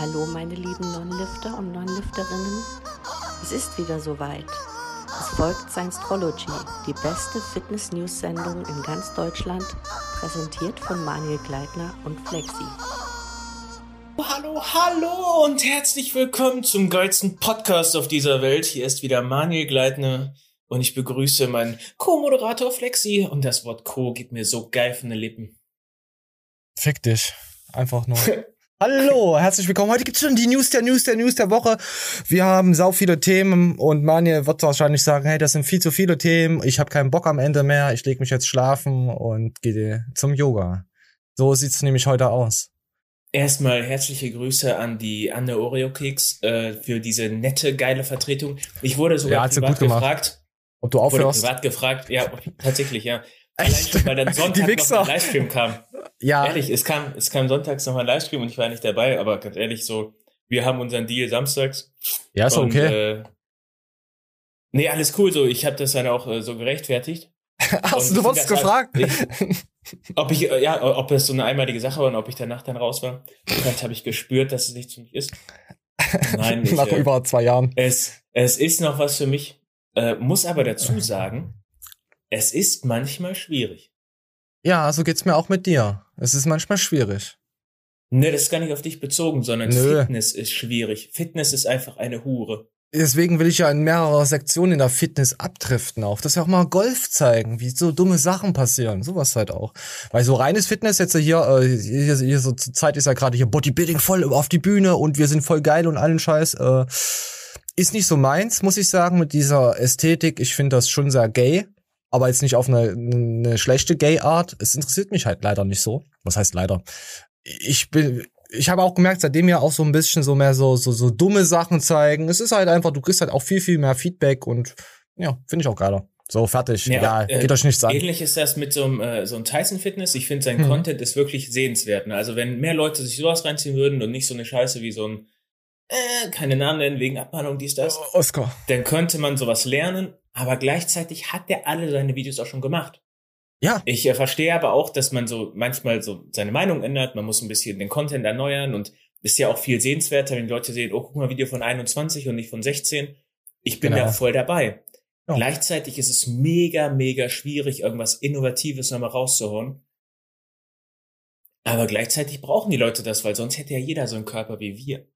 Hallo meine lieben Non-Lifter und Non-Lifterinnen. Es ist wieder soweit. Es folgt Science-Trology, die beste Fitness-News-Sendung in ganz Deutschland, präsentiert von Manuel Gleitner und Flexi. Hallo, hallo und herzlich willkommen zum geilsten Podcast auf dieser Welt. Hier ist wieder Manuel Gleitner und ich begrüße meinen Co-Moderator Flexi und das Wort Co geht mir so geil von den Lippen. Fick dich. Einfach nur. Hallo, herzlich willkommen. Heute gibt's schon die News der News der News der Woche. Wir haben sau viele Themen und Manje wird wahrscheinlich sagen, hey, das sind viel zu viele Themen. Ich habe keinen Bock am Ende mehr. Ich lege mich jetzt schlafen und gehe zum Yoga. So sieht's nämlich heute aus. Erstmal herzliche Grüße an die Anne Oreo Keks äh, für diese nette, geile Vertretung. Ich wurde sogar Ja, privat gefragt. Ob du Wurde aufhörst? privat gefragt, ja, tatsächlich, ja. Echt? weil dann Die Sonntag noch Wichser. ein Livestream kam. Ja, Ehrlich, es kam, es kam sonntags noch ein Livestream und ich war nicht dabei, aber ganz ehrlich, so, wir haben unseren Deal samstags. ja, ist und, okay. Äh, nee, alles cool, so, ich habe das dann auch äh, so gerechtfertigt. Hast und du ich wurdest gefragt? Ob ich, äh, ja, ob es so eine einmalige Sache war und ob ich danach dann raus war. Vielleicht habe ich gespürt, dass es nichts für mich ist. Nein, ich, Nach äh, über zwei Jahren. es, es ist noch was für mich, äh, muss aber dazu sagen, es ist manchmal schwierig. Ja, so geht's mir auch mit dir. Es ist manchmal schwierig. Ne, das ist gar nicht auf dich bezogen, sondern Nö. Fitness ist schwierig. Fitness ist einfach eine Hure. Deswegen will ich ja in mehrere Sektionen in der Fitness abdriften auch. Dass wir auch mal Golf zeigen, wie so dumme Sachen passieren. Sowas halt auch. Weil so reines Fitness jetzt hier, äh, hier, hier so zur Zeit ist ja gerade hier Bodybuilding voll auf die Bühne und wir sind voll geil und allen Scheiß. Äh, ist nicht so meins, muss ich sagen, mit dieser Ästhetik. Ich finde das schon sehr gay. Aber jetzt nicht auf eine, eine schlechte Gay-Art. Es interessiert mich halt leider nicht so. Was heißt leider? Ich bin, ich habe auch gemerkt, seitdem wir auch so ein bisschen so mehr so, so, so dumme Sachen zeigen. Es ist halt einfach, du kriegst halt auch viel, viel mehr Feedback und ja, finde ich auch geiler. So, fertig. Ja, Ja, äh, geht euch nichts an. Ähnlich ist das mit so einem, äh, so einem Tyson Fitness. Ich finde, sein Hm. Content ist wirklich sehenswert. Ne? Also wenn mehr Leute sich sowas reinziehen würden und nicht so eine Scheiße wie so ein, äh, keine Namen nennen wegen Abmahnung, dies, das, Oscar. dann könnte man sowas lernen. Aber gleichzeitig hat der alle seine Videos auch schon gemacht. Ja, Ich äh, verstehe aber auch, dass man so manchmal so seine Meinung ändert. Man muss ein bisschen den Content erneuern und ist ja auch viel sehenswerter, wenn die Leute sehen, oh, guck mal, Video von 21 und nicht von 16. Ich bin Genau. da voll dabei. Ja. Gleichzeitig ist es mega, mega schwierig, irgendwas Innovatives nochmal rauszuhauen. Aber gleichzeitig brauchen die Leute das, weil sonst hätte ja jeder so einen Körper wie wir.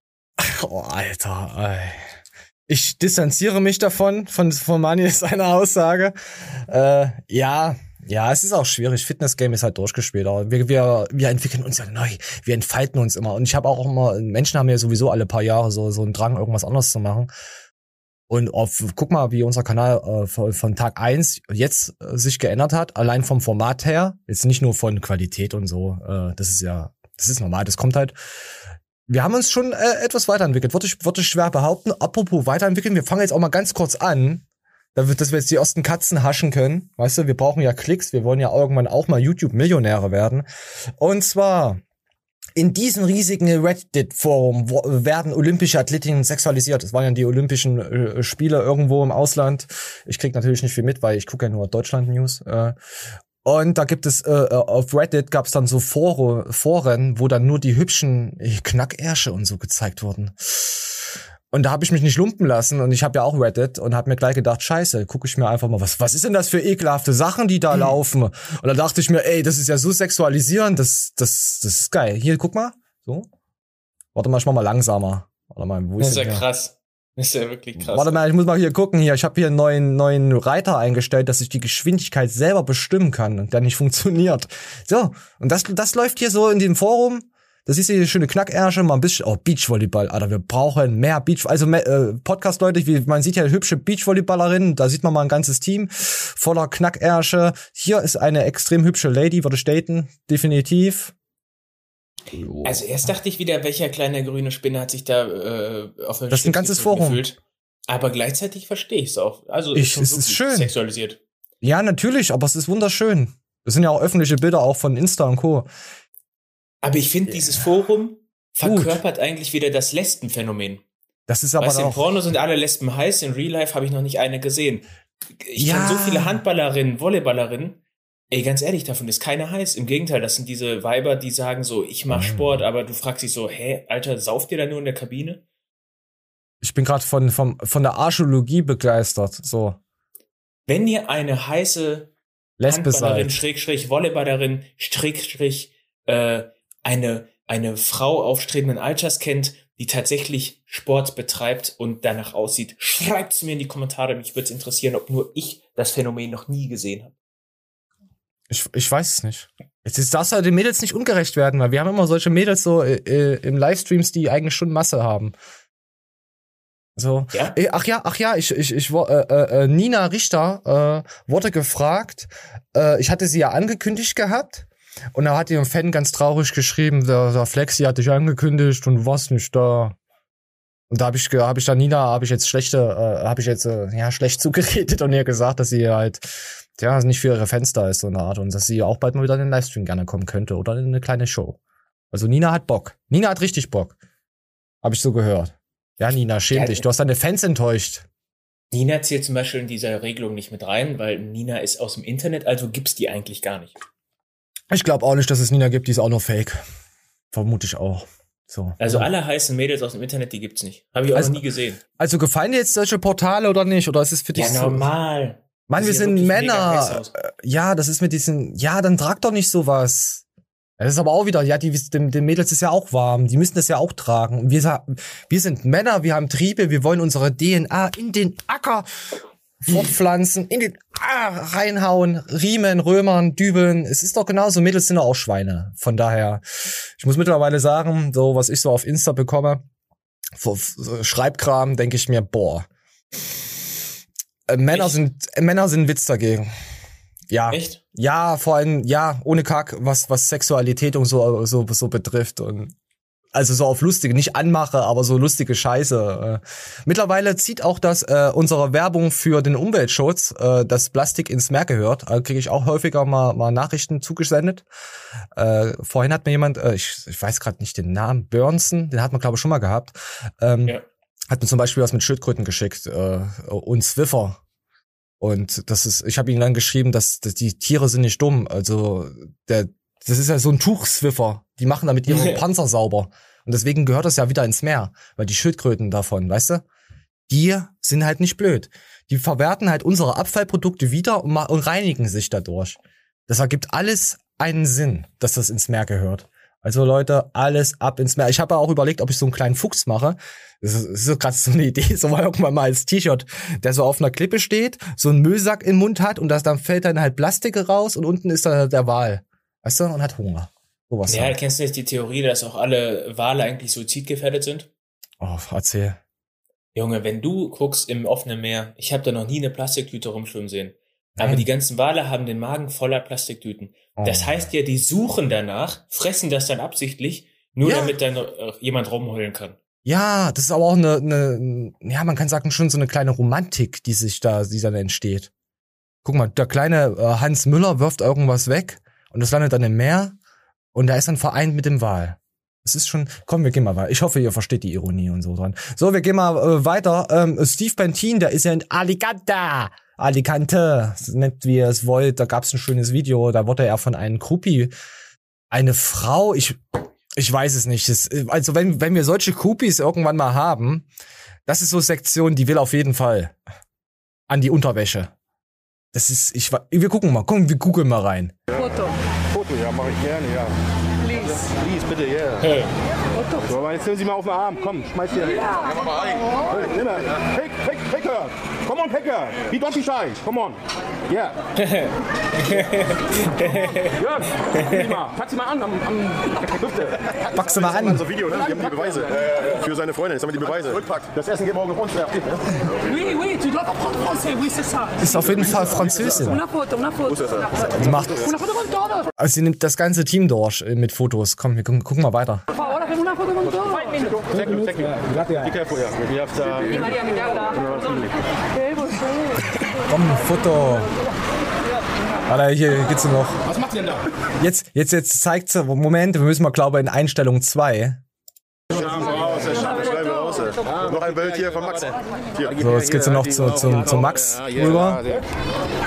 Oh, Alter. Ey. Ich distanziere mich davon, von, von Mani seiner Aussage. Äh, ja, ja, es ist auch schwierig. Fitness-Game ist halt durchgespielt. Aber wir, wir, wir entwickeln uns ja neu. Wir entfalten uns immer. Und ich habe auch immer, Menschen haben ja sowieso alle paar Jahre so, so einen Drang, irgendwas anderes zu machen. Und auf, guck mal, wie unser Kanal äh, von, von Tag eins jetzt äh, sich geändert hat. Allein vom Format her. Jetzt nicht nur von Qualität und so. Äh, das ist ja, das ist normal. Das kommt halt wir haben uns schon äh, etwas weiterentwickelt, würde ich, würde ich schwer behaupten. Apropos weiterentwickeln, wir fangen jetzt auch mal ganz kurz an, dass wir jetzt die ersten Katzen haschen können. Weißt du, wir brauchen ja Klicks, wir wollen ja irgendwann auch mal YouTube-Millionäre werden. Und zwar, in diesem riesigen Reddit-Forum werden olympische Athletinnen sexualisiert. Es waren ja die Olympischen äh, Spiele irgendwo im Ausland. Ich krieg natürlich nicht viel mit, weil ich gucke ja nur Deutschland-News. Äh, und da gibt es, äh, äh, auf Reddit gab es dann so Fore, Foren, wo dann nur die hübschen Knackärsche und so gezeigt wurden. Und da habe ich mich nicht lumpen lassen und ich habe ja auch Reddit und habe mir gleich gedacht, scheiße, gucke ich mir einfach mal, was, was ist denn das für ekelhafte Sachen, die da laufen? Und da dachte ich mir, ey, das ist ja so sexualisierend, das, das, das ist geil. Hier, guck mal, so. Warte mal, ich mach mal langsamer. Warte mal, wo Das ist ist ja krass. Ist ja wirklich krass. Warte mal, ich muss mal hier gucken. Hier, ich habe hier einen neuen, neuen Reiter eingestellt, dass ich die Geschwindigkeit selber bestimmen kann und der nicht funktioniert. So, und das, das läuft hier so in dem Forum. Das ist hier schöne Knackärsche, mal ein bisschen, oh, Beachvolleyball, Alter, wir brauchen mehr Beach, also mehr, äh, Podcast-Leute, wie, man sieht ja hübsche Beachvolleyballerinnen, da sieht man mal ein ganzes Team voller Knackärsche. Hier ist eine extrem hübsche Lady, würde ich daten, definitiv. Also erst dachte ich wieder, welcher kleine grüne Spinne hat sich da äh, auf der Das ist ein ganzes Forum. gefühlt. Aber gleichzeitig verstehe ich es auch. Also Ich- es ist schön. Sexualisiert. Ja, natürlich, aber es ist wunderschön. Das sind ja auch öffentliche Bilder auch von Insta und Co. Aber ich finde, dieses Forum verkörpert eigentlich wieder das Lesbenphänomen. Das ist aber weißt auch, Porno sind alle Lesben heiß, in Real Life habe ich noch nicht eine gesehen. Ich Ja. kenne so viele Handballerinnen, Volleyballerinnen. Ey, ganz ehrlich, davon ist keiner heiß. Im Gegenteil, das sind diese Weiber, die sagen so, ich mach Sport, aber du fragst dich so, hä, Alter, sauft ihr da nur in der Kabine? Ich bin gerade von, von, von der Archäologie begeistert. So. Wenn ihr eine heiße Lesbe Handballerin, seid. Schrägstrich, Volleyballerin, Schrägstrich, äh, eine, eine Frau aufstrebenden Alters kennt, die tatsächlich Sport betreibt und danach aussieht, schreibt's mir in die Kommentare. Mich würde es interessieren, ob nur ich das Phänomen noch nie gesehen habe. Ich, ich weiß es nicht. Jetzt ist das halt den Mädels nicht ungerecht werden, weil wir haben immer solche Mädels so äh, äh, im Livestreams, die eigentlich schon Masse haben. So. Ja? Äh, Ach ja, ach ja, ich, ich, ich äh, äh, äh, Nina Richter äh, wurde gefragt. Äh, ich hatte sie ja angekündigt gehabt. Und da hat ihr ein Fan ganz traurig geschrieben, der, der Flexi hat dich angekündigt und du warst nicht da. Und da habe ich, hab ich dann Nina, habe ich jetzt schlechte, äh, habe ich jetzt äh, ja schlecht zugeredet und ihr gesagt, dass sie halt ja nicht für ihre Fans da ist so eine Art und dass sie auch bald mal wieder in den Livestream gerne kommen könnte oder in eine kleine Show. Also Nina hat Bock. Nina hat richtig Bock. Habe ich so gehört. Ja, Nina, schäm Ja, dich. Du hast deine Fans enttäuscht. Nina zählt zum Beispiel in dieser Regelung nicht mit rein, weil Nina ist aus dem Internet, also gibt's die eigentlich gar nicht. Ich glaube auch nicht, dass es Nina gibt, die ist auch nur fake. Vermute ich auch. So. Also alle heißen Mädels aus dem Internet, die gibt's nicht. Habe ich auch Also- noch nie gesehen. Also gefallen dir jetzt solche Portale oder nicht? Oder ist es für dich Ja, so? normal. Mann, wir sind Männer. aus. Ja, das ist mit diesen, ja, dann trag doch nicht sowas. Das ist aber auch wieder, ja, die, den, den Mädels ist ja auch warm. Die müssen das ja auch tragen. Und wir, wir sind Männer, wir haben Triebe, wir wollen unsere DNA in den Acker fortpflanzen, in den ah, reinhauen, Riemen, Römern, Dübeln. Es ist doch genauso, Mädels sind doch auch Schweine. Von daher, ich muss mittlerweile sagen, so was ich so auf Insta bekomme, vor Schreibkram, denke ich mir, boah. Äh, Männer Echt? sind, äh, Männer sind ein Witz dagegen. Ja. Echt? Ja, vor allem, ja, ohne Kack, was, was Sexualität und so, so, so betrifft und also so auf lustige, nicht anmache, aber so lustige Scheiße. Äh. Mittlerweile zieht auch das äh, unsere Werbung für den Umweltschutz, äh, dass Plastik ins Meer gehört. Äh, Kriege ich auch häufiger mal, mal Nachrichten zugesendet. Äh, vorhin hat mir jemand, äh, ich, ich weiß gerade nicht den Namen, Burnson, den hat man glaube ich schon mal gehabt. Ähm, Ja. Hat mir zum Beispiel was mit Schildkröten geschickt äh, und Swiffer. Und das ist, ich habe ihm dann geschrieben, dass, dass die Tiere sind nicht dumm. Also der, das ist ja so ein Tuchswiffer. Die machen damit ihre Panzer sauber. Und deswegen gehört das ja wieder ins Meer, weil die Schildkröten davon, weißt du? Die sind halt nicht blöd. Die verwerten halt unsere Abfallprodukte wieder und, und reinigen sich dadurch. Das ergibt alles einen Sinn, dass das ins Meer gehört. Also Leute, alles ab ins Meer. Ich habe auch überlegt, ob ich so einen kleinen Fuchs mache. Das ist, das ist gerade so eine Idee, so mal irgendwann mal als T-Shirt, der so auf einer Klippe steht, so einen Müllsack im Mund hat und das dann fällt dann halt Plastik raus und unten ist da der Wal. Weißt du? Und hat Hunger. Sowas. Ja, halt. kennst du nicht die Theorie, dass auch alle Wale eigentlich suizidgefährdet sind? Oh, erzähl. Junge, wenn du guckst im offenen Meer, ich habe da noch nie eine Plastiktüte rumschwimmen sehen. Aber die ganzen Wale haben den Magen voller Plastiktüten. Oh. Das heißt ja, die suchen danach, fressen das dann absichtlich, nur Ja. damit dann äh, jemand rumheulen kann. Ja, das ist aber auch eine, eine, ja, man kann sagen, schon so eine kleine Romantik, die sich da, die dann entsteht. Guck mal, der kleine äh, Hans Müller wirft irgendwas weg und das landet dann im Meer und da ist dann vereint mit dem Wal. Es ist schon, komm, wir gehen mal weiter. Ich hoffe, ihr versteht die Ironie und so dran. So, wir gehen mal äh, weiter. Ähm, Steve Bentin, der ist ja in Alicante. Alicante, nennt wie ihr es wollt. Da gab's ein schönes Video. Da wurde er von einem Groupie, eine Frau, ich, ich weiß es nicht. Das, also wenn, wenn wir solche Groupies irgendwann mal haben, das ist so Sektion, die will auf jeden Fall an die Unterwäsche. Das ist, ich, wir gucken mal, komm, wir googeln mal rein. Foto, Foto, ja, mache ich gerne, ja. please. Please, bitte, ja. Hey. So, aber jetzt nehmen Sie mal auf den Arm. Komm, schmeiß hier. Ja, nimm mal. Pick, pick, picker. Come on, picker. Be don't be shy. Come on. Yeah. Jörg, mal. Pack sie mal an am, am Hüfte. Packst du mal an. So Video, ne? Wir haben die Beweise. Für seine Freundin. Jetzt haben wir die Beweise. Das Essen geht morgen auf uns. Oui, oui, tu dois comprendre français, oui, c'est ça. Ist auf jeden Fall Französin. Die macht, also sie nimmt das ganze Team durch äh, mit Fotos. Komm, wir gucken mal weiter. Hacemos una foto con todos. Thank you, thank you. Be careful, ja. We have the... María, me Komm, Foto. Alter, hier geht's noch. Was macht ihr denn da? Jetzt, jetzt, jetzt zeigt sie, Moment, wir müssen mal, glaube ich, in Einstellung 2. Schreiben wir raus, ey, schreiben wir raus. ey. Noch ein Bild hier von Max. Hier. So, jetzt geht's noch zu, zu, zu Max rüber.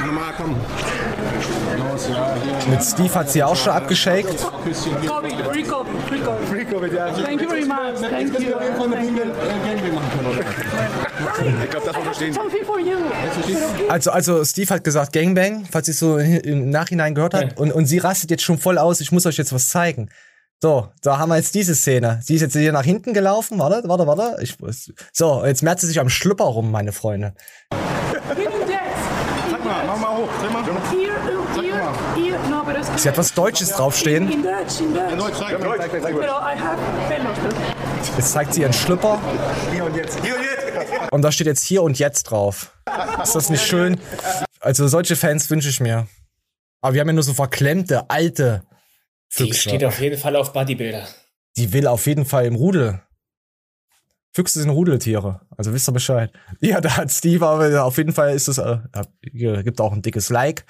Nochmal, komm. Mit Steve hat sie auch schon abgeschakt. Thank you very much. Thank you. Ich glaube, das verstehen. You. Also, also Steve hat gesagt Gangbang, falls ich so im Nachhinein gehört hat. Ja. Und, und sie rastet jetzt schon voll aus, ich muss euch jetzt was zeigen. So, da haben wir jetzt diese Szene. Sie ist jetzt hier nach hinten gelaufen. Warte, warte, warte. Ich, so, jetzt merkt sie sich am Schlüpper rum, meine Freunde. Sag mal, mach mal hoch. Sag mal. Sie hat was Deutsches draufstehen. in Dutch, in. Deutsch, zeig, Deutsch. Zeig, zeig. Jetzt zeigt sie ihren Schlüpper. Hier und jetzt. Hier und jetzt. Und da steht jetzt hier und jetzt drauf. Ist das nicht schön? Also solche Fans wünsche ich mir. Aber wir haben ja nur so verklemmte, alte Die Füchse. steht auf jeden Fall auf Bodybuilder. Die will auf jeden Fall im Rudel. Füchse sind Rudeltiere. Also wisst ihr Bescheid. Ja, da hat Steve, aber auf jeden Fall ist es, äh, gibt auch ein dickes Like.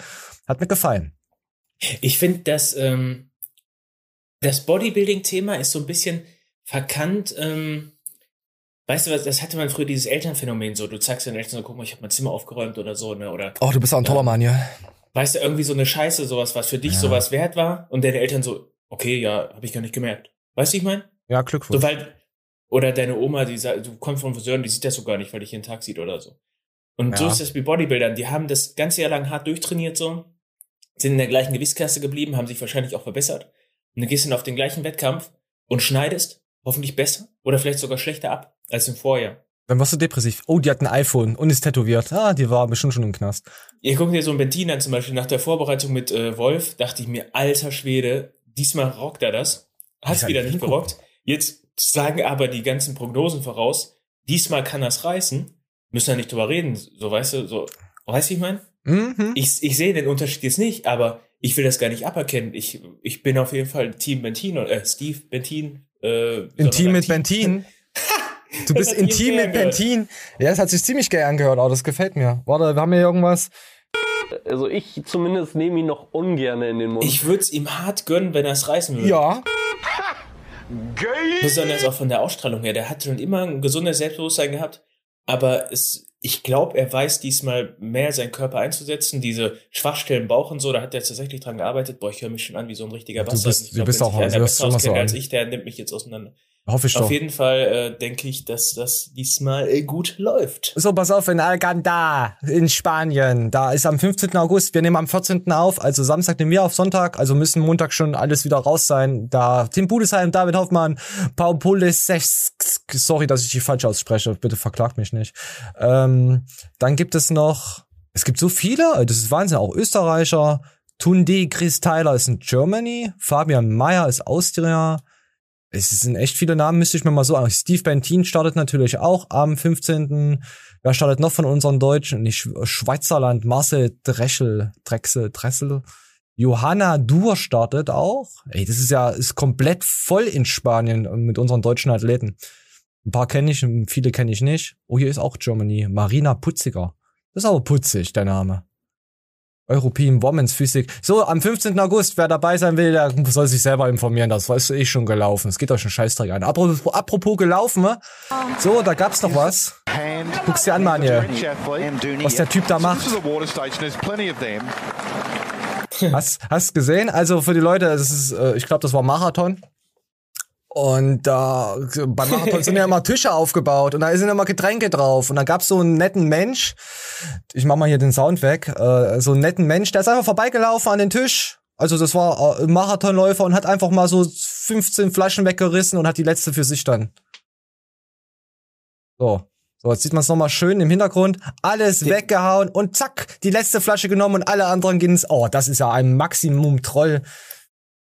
Hat mir gefallen. Ich finde, dass ähm, das Bodybuilding-Thema ist so ein bisschen verkannt. Ähm, weißt du was, das hatte man früher dieses Elternphänomen so. Du zeigst deinen Eltern so, guck mal, ich habe mein Zimmer aufgeräumt oder so, ne? Oder Oh, du bist auch ein toller Mann hier. weißt du, irgendwie so eine Scheiße, sowas, was für dich Ja. sowas wert war und deine Eltern so, okay, ja, habe ich gar nicht gemerkt. Weißt du, ich mein? Ja, So, Glückwunsch. weil, oder deine Oma, die sagt, du kommst vom Friseur und die sieht das so gar nicht, weil dich jeden Tag sieht oder so. Und so Ja. ist das mit Bodybuildern. Die haben das ganze Jahr lang hart durchtrainiert so, sind in der gleichen Gewichtsklasse geblieben, haben sich wahrscheinlich auch verbessert. Und dann gehst du auf den gleichen Wettkampf und schneidest hoffentlich besser oder vielleicht sogar schlechter ab als im Vorjahr. Dann warst du depressiv. Oh, die hat ein iPhone und ist tätowiert. Ah, die war bestimmt schon im Knast. Ihr guckt dir so ein Bentin an, zum Beispiel nach der Vorbereitung mit äh, Wolf, dachte ich mir, alter Schwede, diesmal rockt er das. Hat's wieder nicht hingucken. gerockt. Jetzt sagen aber die ganzen Prognosen voraus, diesmal kann das reißen. Müssen wir nicht drüber reden. So, weißt du, so, weißt du, ich mein? Mhm. Ich, ich sehe den Unterschied jetzt nicht, aber ich will das gar nicht aberkennen. Ich, ich bin auf jeden Fall Team Bentin oder äh, Steve Bentin. Äh, Intim mit Bentin. Du bist intim mit. Bentin. Ja, das hat sich ziemlich geil angehört, aber das gefällt mir. Warte, wir haben hier irgendwas. Also ich zumindest nehme ihn noch ungern in den Mund. Ich würde es ihm hart gönnen, wenn er es reißen würde. Ja. Besonders auch von der Ausstrahlung her. Der hat schon immer ein gesundes Selbstbewusstsein gehabt, aber es, ich glaube, er weiß diesmal mehr seinen Körper einzusetzen. Diese Schwachstellen Bauch und so, da hat er tatsächlich dran gearbeitet. Boah, ich höre mich schon an wie so ein richtiger Du Bastard. bist- Ich du bist auch- du besser immer so als ich, der nimmt mich jetzt auseinander. Hoffe ich Auf doch. jeden Fall äh, denke ich, dass das diesmal äh, gut läuft. So, pass auf, in Alganda in Spanien. Da ist am 15. August. Wir nehmen am 14. auf. Also Samstag nehmen wir auf Sonntag. Also müssen Montag schon alles wieder raus sein. Da Tim Budesheim, David Hoffmann, Paul Pulis, sorry, dass ich die falsch ausspreche. Bitte verklagt mich nicht. Ähm, dann gibt es noch, es gibt so viele. Das ist Wahnsinn. Auch Österreicher. Tunde Chris Tyler ist in Germany. Fabian Meyer ist Austria. Es sind echt viele Namen, müsste ich mir mal so an. Steve Bentin startet natürlich auch am 15. Wer startet noch von unseren Deutschen? Nicht Sch- Schweizerland, Marcel Dreschel, Drechsel, Dressel. Johanna Dur startet auch. Ey, das ist ja, ist komplett voll in Spanien mit unseren deutschen Athleten. Ein paar kenne ich, viele kenne ich nicht. Oh, hier ist auch Germany. Marina Putziger. Das ist aber putzig, der Name. European Women's Physik. So, am 15. August, wer dabei sein will, der soll sich selber informieren. Das ist eh schon gelaufen. Es geht euch schon Scheißdreck an. Apropos, apropos gelaufen, ne? So, da gab's noch was. Guck's dir an, Manje. Was der Typ da macht. Hast, hast gesehen? Also für die Leute, es ist, äh, ich glaube, das war Marathon. Und da beim Marathon sind ja immer Tische aufgebaut und da sind immer Getränke drauf. Und da gab's so einen netten Mensch, ich mach mal hier den Sound weg, äh, so einen netten Mensch, der ist einfach vorbeigelaufen an den Tisch. Also das war äh, ein Marathonläufer und hat einfach mal so 15 Flaschen weggerissen und hat die letzte für sich dann. So. So, jetzt sieht man es nochmal schön im Hintergrund. Alles weggehauen und zack, die letzte Flasche genommen und alle anderen gehen ins. Oh, das ist ja ein Maximum Troll.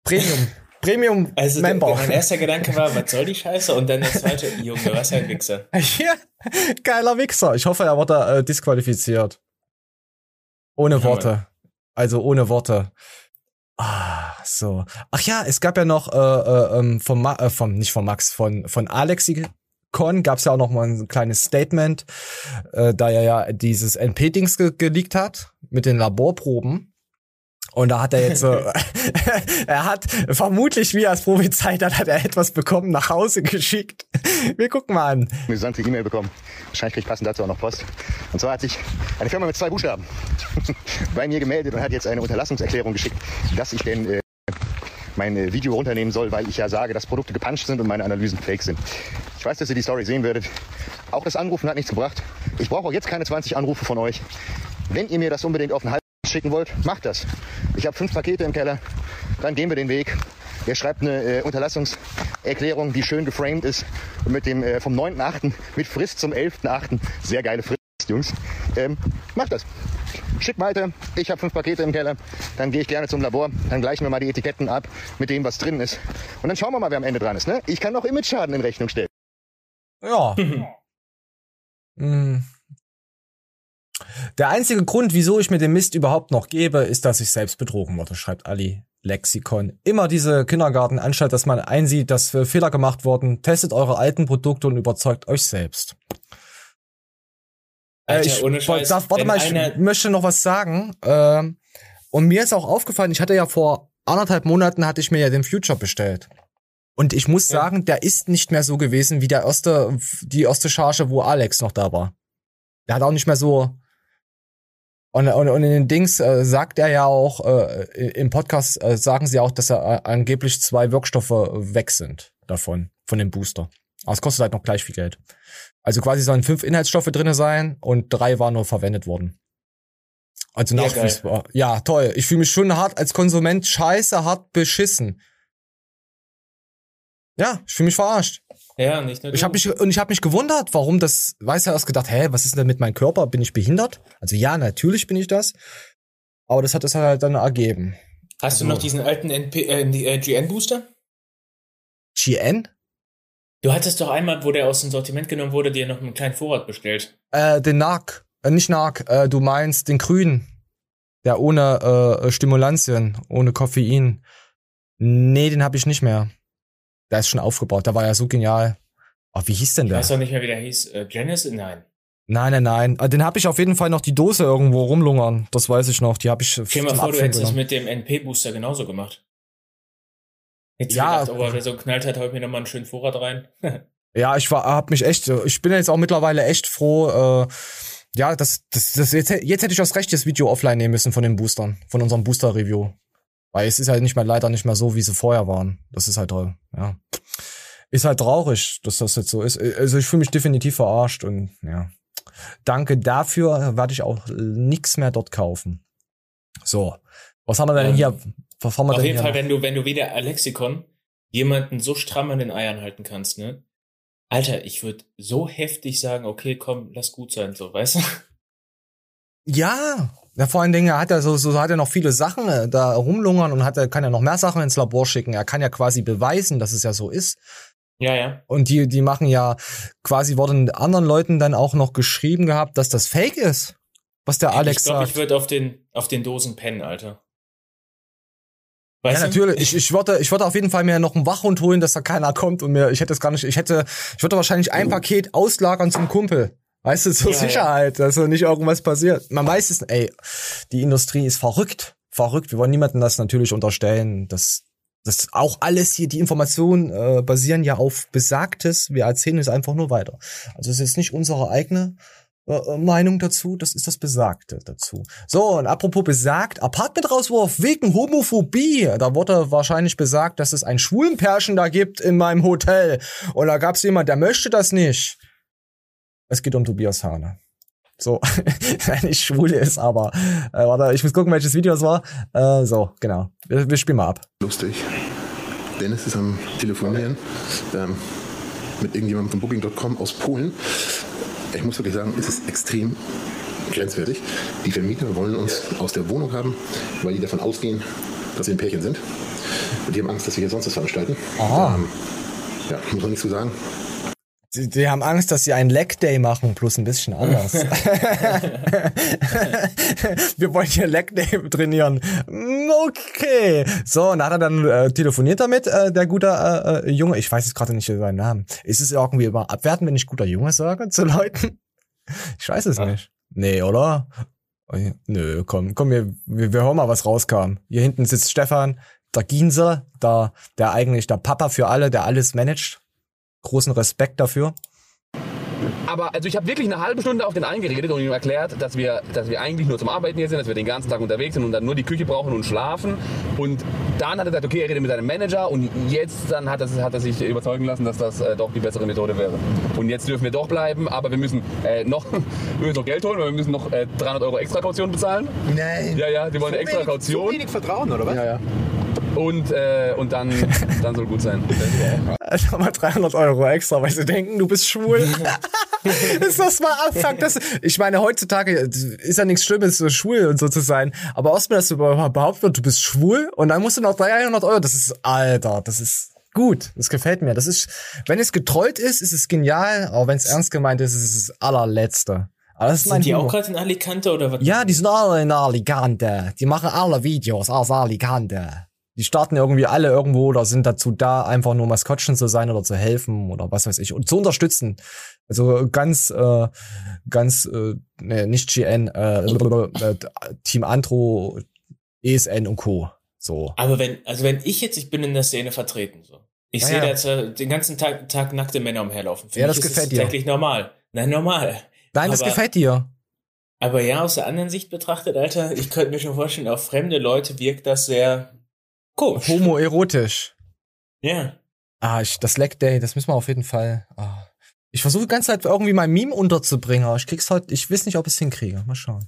Premium. Premium Also der, Member. mein erster Gedanke war, was soll die Scheiße? Und dann der zweite, Junge, was ein Wichser. Ja, geiler Wichser. Ich hoffe, er wird da äh, disqualifiziert. Ohne Ja, Worte. Also ohne Worte. Ah, so. Ach ja, es gab ja noch äh, äh, ähm, vom, Ma äh, vom nicht von Max, von von Alexi Con gab's ja auch noch mal ein kleines Statement, äh, da er ja dieses NP-Dings ge geleakt hat mit den Laborproben. Und da hat er jetzt so, er hat vermutlich, wie er es prophezeit hat, hat er etwas bekommen, nach Hause geschickt. Wir gucken mal an. eine gesamte E-Mail bekommen. Wahrscheinlich kriege ich passend dazu auch noch Post. Und zwar hat sich eine Firma mit zwei Buchstaben bei mir gemeldet und hat jetzt eine Unterlassungserklärung geschickt, dass ich denn äh, mein äh, Video runternehmen soll, weil ich ja sage, dass Produkte gepuncht sind und meine Analysen fake sind. Ich weiß, dass ihr die Story sehen werdet. Auch das Anrufen hat nichts gebracht. Ich brauche auch jetzt keine 20 Anrufe von euch. Wenn ihr mir das unbedingt auf den Hals schicken wollt, macht das. Ich habe fünf Pakete im Keller. Dann gehen wir den Weg. Ihr schreibt eine äh, Unterlassungserklärung, die schön geframed ist und mit dem äh, vom 9.8. mit Frist zum 11.8. Sehr geile Frist, Jungs. Ähm, macht das. Schick weiter. Ich habe fünf Pakete im Keller. Dann gehe ich gerne zum Labor. Dann gleichen wir mal die Etiketten ab mit dem, was drin ist. Und dann schauen wir mal, wer am Ende dran ist. Ne? Ich kann noch Image-Schaden in Rechnung stellen. Ja. Hm. Der einzige Grund, wieso ich mir den Mist überhaupt noch gebe, ist, dass ich selbst betrogen wurde, schreibt Ali Lexikon. Immer diese Kindergartenanstalt, dass man einsieht, dass Fehler gemacht wurden. Testet eure alten Produkte und überzeugt euch selbst. Äh, Alter, ich, ohne Scheiß, darf, warte mal, ich möchte noch was sagen. Ähm, und mir ist auch aufgefallen, ich hatte ja vor anderthalb Monaten hatte ich mir ja den Future bestellt. Und ich muss Ja. sagen, der ist nicht mehr so gewesen wie der erste, die erste Charge, wo Alex noch da war. Der hat auch nicht mehr so. Und, und, und in den Dings äh, sagt er ja auch, äh, im Podcast äh, sagen sie auch, dass er äh, angeblich zwei Wirkstoffe weg sind davon, von dem Booster. Aber es kostet halt noch gleich viel Geld. Also quasi sollen fünf Inhaltsstoffe drinne sein und drei waren nur verwendet worden. Also Ja, nachweisbar. Ja, toll. Ich fühle mich schon hart als Konsument scheiße hart beschissen. Ja, ich fühle mich verarscht. Ja, nicht nur Ich du. habe mich und ich habe mich gewundert, warum das. Weiß ja erst gedacht, hä, was ist denn mit meinem Körper? Bin ich behindert? Also ja, natürlich bin ich das. Aber das hat es halt dann ergeben. Hast du also- noch diesen alten NP, äh, äh, GN-Booster? GN? Du hattest doch einmal, wo der aus dem Sortiment genommen wurde, dir noch einen kleinen Vorrat bestellt. Äh, den Narc. Äh, nicht Narc. Äh, du meinst den Grünen. Der ohne äh, Stimulantien, ohne Koffein. Nee, den habe ich nicht mehr. Der ist schon aufgebaut. Der war ja so genial. Oh, wie hieß denn Ich der? weiß auch nicht mehr, wie der hieß. Äh, Janice? Nein. Nein, nein, nein. Äh, Den habe ich auf jeden Fall noch die Dose irgendwo rumlungern. Das weiß ich noch. Die habe ich Stell mal vor, du Abfüllen hättest genommen. mit dem NP-Booster genauso gemacht. Jetzt Ja. gedacht, oh, wer so knallt hat, haut mir nochmal einen schönen Vorrat rein. Ja, ich war, hab mich echt, ich bin jetzt auch mittlerweile echt froh, äh, ja, das, das, das jetzt, jetzt hätte ich das Recht, das Video offline nehmen müssen von den Boostern, von unserem Booster-Review. Weil es ist halt nicht mehr, leider nicht mehr so, wie sie vorher waren. Das ist halt toll, ja. Ist halt traurig, dass das jetzt so ist. Also ich fühle mich definitiv verarscht und ja. Danke dafür, werde ich auch nix mehr dort kaufen. So. Was haben wir denn Ähm, hier? Was haben wir Auf denn jeden hier? Fall, noch? wenn du, wenn du wie der Alexikon jemanden so stramm an den Eiern halten kannst, ne? Alter, ich würde so heftig sagen, okay, komm, lass gut sein, so, weißt du? Ja, ja, vor allen Dingen, er hat ja so, so hat er noch viele Sachen äh, da rumlungern und hat, er kann ja noch mehr Sachen ins Labor schicken. Er kann ja quasi beweisen, dass es ja so ist. Ja, ja. Und die, die machen ja quasi wurden anderen Leuten dann auch noch geschrieben gehabt, dass das Fake ist, was der Alex ich glaube, sagt. ich würde auf den, auf den Dosen pennen, Alter. ja, Weißt du? natürlich. Ich, ich würde, ich würde auf jeden Fall mir noch einen Wachhund holen, dass da keiner kommt und mir, ich hätte es gar nicht, ich hätte, ich würde wahrscheinlich ein Paket auslagern zum Kumpel. Weißt du, zur Ja, ja. Sicherheit, dass so nicht irgendwas passiert. Man weiß es, ey, die Industrie ist verrückt. Verrückt. Wir wollen niemandem das natürlich unterstellen. Das, das auch alles hier, die Informationen äh, basieren ja auf Besagtes. Wir erzählen es einfach nur weiter. Also es ist nicht unsere eigene äh, Meinung dazu, das ist das Besagte dazu. So, und apropos besagt, Apartment-Rauswurf wegen Homophobie. Da wurde wahrscheinlich besagt, dass es ein Schwulenpärchen da gibt in meinem Hotel. Und da gab es jemand, der möchte das nicht. Es geht um Tobias Hane. So, nicht schwul ist, aber äh, warte, ich muss gucken, welches Video es war. Äh, so, genau. Wir, wir spielen mal ab. Lustig. Dennis ist am Telefonieren ähm, mit irgendjemandem von Booking.com aus Polen. Ich muss wirklich sagen, es ist extrem grenzwertig. Die Vermieter wollen uns aus der Wohnung haben, weil die davon ausgehen, dass wir ein Pärchen sind. Und die haben Angst, dass wir hier sonst was veranstalten. Aha. Ähm, ja, muss man nichts zu sagen. Die, die haben Angst, dass sie einen Leg Day machen, plus ein bisschen anders. Wir wollen hier Leg Day trainieren. Mm, Okay. So, und da hat er dann äh, telefoniert damit, äh, der gute äh, äh, Junge. Ich weiß jetzt gerade nicht seinen Namen. Ist es irgendwie immer abwertend, wenn ich guter Junge sage zu Leuten? Ich weiß es Ja. nicht. Nee, oder? Nö, komm, komm, wir, wir, wir hören mal, was rauskam. Hier hinten sitzt Stefan, der Ginse, der, der eigentlich der Papa für alle, der alles managt. Großen Respekt dafür. Aber also ich habe wirklich eine halbe Stunde auf den eingeredet und ihm erklärt, dass wir, dass wir eigentlich nur zum Arbeiten hier sind, dass wir den ganzen Tag unterwegs sind und dann nur die Küche brauchen und schlafen. Und dann hat er gesagt, okay, er redet mit seinem Manager und jetzt dann hat er, hat er sich überzeugen lassen, dass das äh, doch die bessere Methode wäre. Und jetzt dürfen wir doch bleiben, aber wir müssen äh, noch, wir müssen noch Geld holen, weil wir müssen noch äh, 300 Euro extra Kaution bezahlen. Nein. Ja, ja, die wollen eine extra Kaution. So wenig Vertrauen, oder was? Ja, ja. Und, äh, und dann, dann soll gut sein. Also mal 300 Euro extra, weil sie denken, du bist schwul. ist das mal Abfuck? Das, ich meine, heutzutage ist ja nichts Schlimmes, so schwul und so zu sein. Aber erstmal, dass du überhaupt behauptet wird, du bist schwul und dann musst du noch 300 Euro. Das ist, Alter, das ist gut. Das gefällt mir. Das ist, wenn es getrollt ist, ist es genial. Aber wenn es ernst gemeint ist, ist es das allerletzte. Aber das Sind die Humor. auch gerade in Alicante oder was? Ja, die sind alle in Alicante. Die machen alle Videos aus Alicante. Die starten irgendwie alle irgendwo oder sind dazu da, einfach nur Maskottchen zu sein oder zu helfen oder was weiß ich und zu unterstützen. Also ganz, äh, ganz, äh, nee, nicht GN, äh, äh, Team Antro, ESN und Co. So. Aber wenn, also wenn ich jetzt, ich bin in der Szene vertreten, so. Ich Ja, sehe ja. da jetzt äh, den ganzen Tag, Tag nackte Männer umherlaufen. Für Ja, das gefällt dir. täglich normal. Nein, normal. Nein, das Aber- gefällt dir. Aber ja, aus der anderen Sicht betrachtet, Alter, ich könnte mir schon vorstellen, auf fremde Leute wirkt das sehr komisch. Homoerotisch. Ja. Ah, ich, das Leg Day, das müssen wir auf jeden Fall. Ah. Ich versuche die ganze Zeit irgendwie mein Meme unterzubringen, aber ich krieg's heute, ich weiß nicht, ob ich es hinkriege. Mal schauen.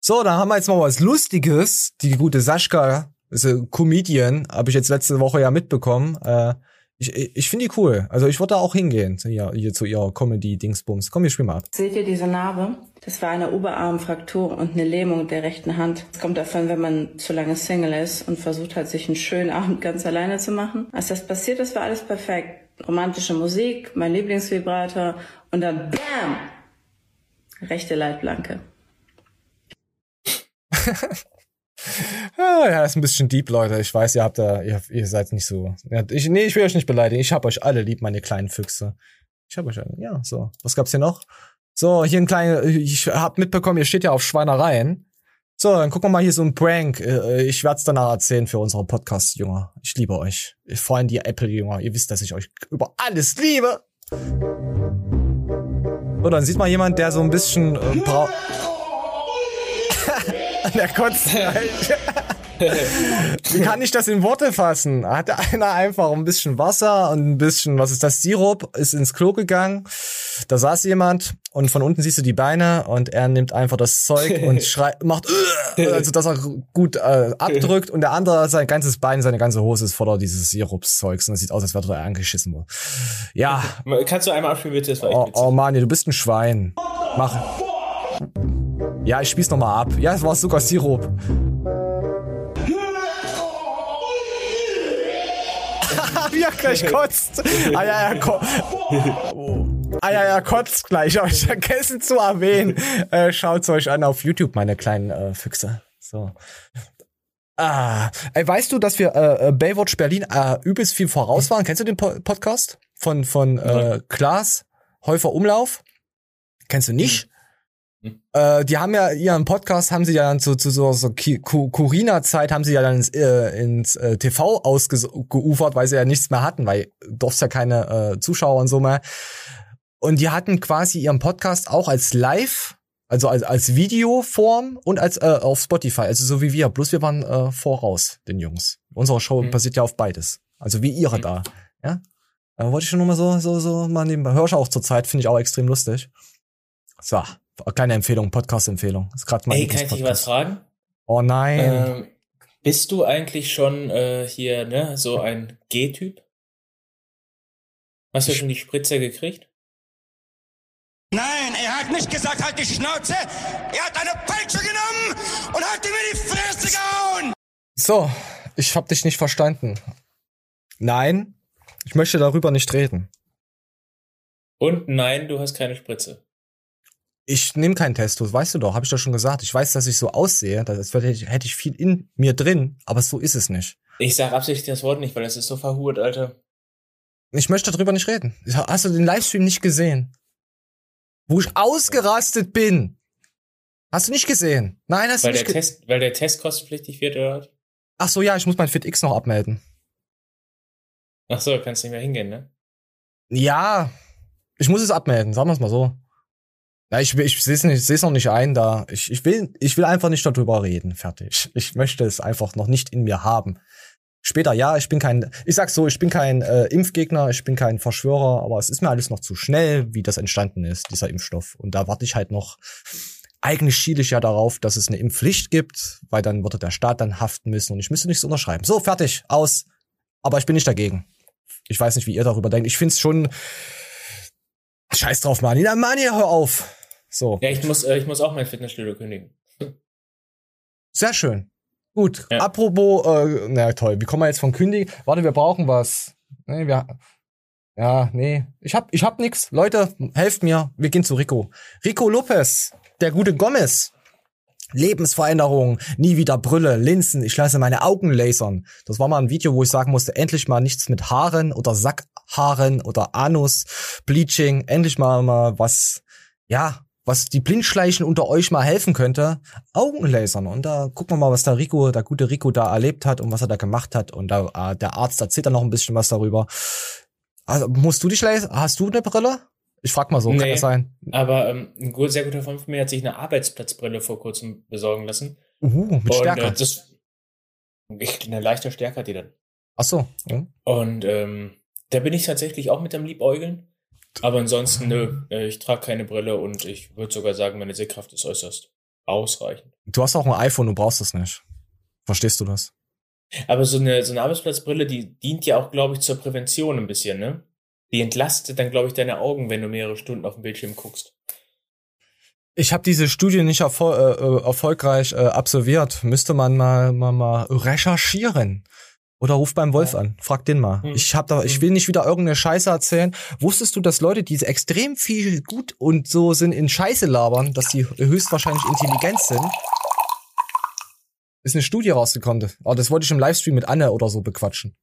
So, dann haben wir jetzt mal was Lustiges. Die gute Sascha, ist eine Comedian, habe ich jetzt letzte Woche ja mitbekommen. Äh, ich ich, finde die cool. Also ich würde da auch hingehen, zu ihr, hier zu ihrer Comedy-Dingsbums. Komm, wir spielen mal ab. Seht ihr diese Narbe? Das war eine Oberarmfraktur und eine Lähmung der rechten Hand. Das kommt davon, wenn man zu lange Single ist und versucht hat, sich einen schönen Abend ganz alleine zu machen. Als das passiert ist, war alles perfekt. Romantische Musik, mein Lieblingsvibrator und dann BAM! Rechte Leitplanke. Ah, ja, ist ein bisschen deep, Leute. Ich weiß, ihr habt da, ihr, ihr seid nicht so. Ja, ich, nee, ich will euch nicht beleidigen. Ich hab euch alle lieb, meine kleinen Füchse. Ich hab euch alle. Ja, so. Was gab's hier noch? So, hier ein kleiner, ich hab mitbekommen, ihr steht ja auf Schweinereien. So, dann gucken wir mal hier so ein Prank. Äh, Ich werde es danach erzählen für unsere Podcast-Jünger. Ich liebe euch. Vor allem die Apple-Jünger. Ihr wisst, dass ich euch über alles liebe. So, dann sieht man jemand, der so ein bisschen äh, braucht. der kotzt. Wie kann ich das in Worte fassen? Hat einer einfach ein bisschen Wasser und ein bisschen, was ist das, Sirup, ist ins Klo gegangen. Da saß jemand und von unten siehst du die Beine und er nimmt einfach das Zeug und schreit, macht, also dass er gut äh, abdrückt und der andere, sein ganzes Bein, seine ganze Hose ist voller dieses Sirupszeugs und es sieht aus, als wäre er angeschissen worden. Ja, Kannst du einmal abspielen, bitte? Das war echt oh, oh Mani, du bist ein Schwein. Mach. Ja, ich spiel's nochmal ab. Ja, es war sogar Sirup. Wie er gleich kotzt. Ah ja, er ko Ah ja, er kotzt gleich. Hab ich vergessen zu erwähnen. Äh, schaut's euch an auf YouTube, meine kleinen äh, Füchse. So. Ah, ey, weißt du, dass wir äh, äh, Baywatch Berlin äh, übelst viel voraus waren? Kennst du den po Podcast von von äh, Klaas Häufer Umlauf? Kennst du nicht? Äh, die haben ja ihren Podcast, haben sie ja dann zu, zu so, so Corina-Zeit, haben sie ja dann ins, äh, ins äh, TV ausgeufert, weil sie ja nichts mehr hatten, weil durfst ja keine äh, Zuschauer und so mehr. Und die hatten quasi ihren Podcast auch als Live, also als, als Videoform und als äh, auf Spotify, also so wie wir. Bloß wir waren äh, voraus, den Jungs. Unsere Show Mhm. basiert ja auf beides. Also wie ihre Mhm. da. Ja. Äh, wollte ich schon nur mal so, so, so mal nebenbei. Hör ich auch zur Zeit, finde ich auch extrem lustig. So, kleine Empfehlung, Podcast-Empfehlung. Ist gerade mein Ey, kann ich dich was fragen? Oh nein. Ähm, bist du eigentlich schon äh, hier, ne, so ein G-Typ? Hast du schon die Spritze gekriegt? Nein, er hat nicht gesagt, halt die Schnauze. Er hat eine Peitsche genommen und hat ihm in die Fresse gehauen. So, ich hab dich nicht verstanden. Nein, ich möchte darüber nicht reden. Und nein, du hast keine Spritze. Ich nehme keinen Testo, weißt du doch, habe ich doch schon gesagt. Ich weiß, dass ich so aussehe, das hätte ich, viel in mir drin, aber so ist es nicht. Ich sag absichtlich das Wort nicht, weil das ist so verhurt, Alter. Ich möchte darüber nicht reden. Hast du den Livestream nicht gesehen? Wo ich ausgerastet bin. Hast du nicht gesehen? Nein, hast Weil du nicht gesehen. Weil der Test kostenpflichtig wird, oder? Ach so, ja, ich muss mein Fit X noch abmelden. Ach so, kannst nicht mehr hingehen, ne? Ja, ich muss es abmelden, sagen wir es mal so. Ja, ich, ich sehe es nicht, ich seh's noch nicht ein, da ich, ich will, ich will einfach nicht darüber reden, fertig. Ich möchte es einfach noch nicht in mir haben. Später, ja, ich bin kein, ich sag's so, ich bin kein äh, Impfgegner, ich bin kein Verschwörer, aber es ist mir alles noch zu schnell, wie das entstanden ist, dieser Impfstoff. Und da warte ich halt noch. Eigentlich schiele ich ja darauf, dass es eine Impfpflicht gibt, weil dann würde der Staat dann haften müssen und ich müsste nichts unterschreiben. So, fertig, aus. Aber ich bin nicht dagegen. Ich weiß nicht, wie ihr darüber denkt. Ich find's schon. Scheiß drauf, Mani. Na, Mani, hör auf. So, Ja, ich muss, äh, ich muss auch mein Fitnessstudio kündigen. sehr schön. Gut. Apropos, äh, na toll, wie kommen wir jetzt von Kündigen? Warte, wir brauchen was. Nee, wir. Ja, nee. Ich hab, ich hab nix. Leute, helft mir. Wir gehen zu Rico. Rico Lopez, der gute Gomez. Lebensveränderung, nie wieder Brille, Linsen, ich lasse meine Augen lasern. Das war mal ein Video, wo ich sagen musste, endlich mal nichts mit Haaren oder Sackhaaren oder Anus, Bleaching, endlich mal mal was, ja, was die Blindschleichen unter euch mal helfen könnte, Augenlasern. Und da gucken wir mal, was der Rico, der gute Rico da erlebt hat und was er da gemacht hat. Und da, äh, der Arzt erzählt dann noch ein bisschen was darüber. Also, musst du dich lasern? Hast du eine Brille? Ich frag mal so, kann Nee. das sein? Aber ähm, ein sehr guter Freund von mir hat sich eine Arbeitsplatzbrille vor kurzem besorgen lassen. Uh, mit Und, Stärke. Äh, das, ich, eine leichte Stärke hat die dann. Ach so. Ja. Und ähm, da bin ich tatsächlich auch mit am Liebäugeln. Aber ansonsten, nö, äh, ich trage keine Brille und ich würde sogar sagen, meine Sehkraft ist äußerst ausreichend. Du hast auch ein iPhone, du brauchst das nicht. Verstehst du das? Aber so eine, so eine Arbeitsplatzbrille, die dient ja auch, glaube ich, zur Prävention ein bisschen, ne? Die entlastet dann, glaube ich, deine Augen, wenn du mehrere Stunden auf dem Bildschirm guckst. Ich habe diese Studie nicht erfol äh, äh, erfolgreich äh, absolviert. Müsste man mal, mal, mal recherchieren. Oder ruf beim Wolf an. Frag den mal. Hm. Ich hab da, ich will nicht wieder irgendeine Scheiße erzählen. Wusstest du, dass Leute, die extrem viel gut und so sind in Scheiße labern, dass die höchstwahrscheinlich intelligent sind? Ist eine Studie rausgekommen. Aber das wollte ich im Livestream mit Anne oder so bequatschen.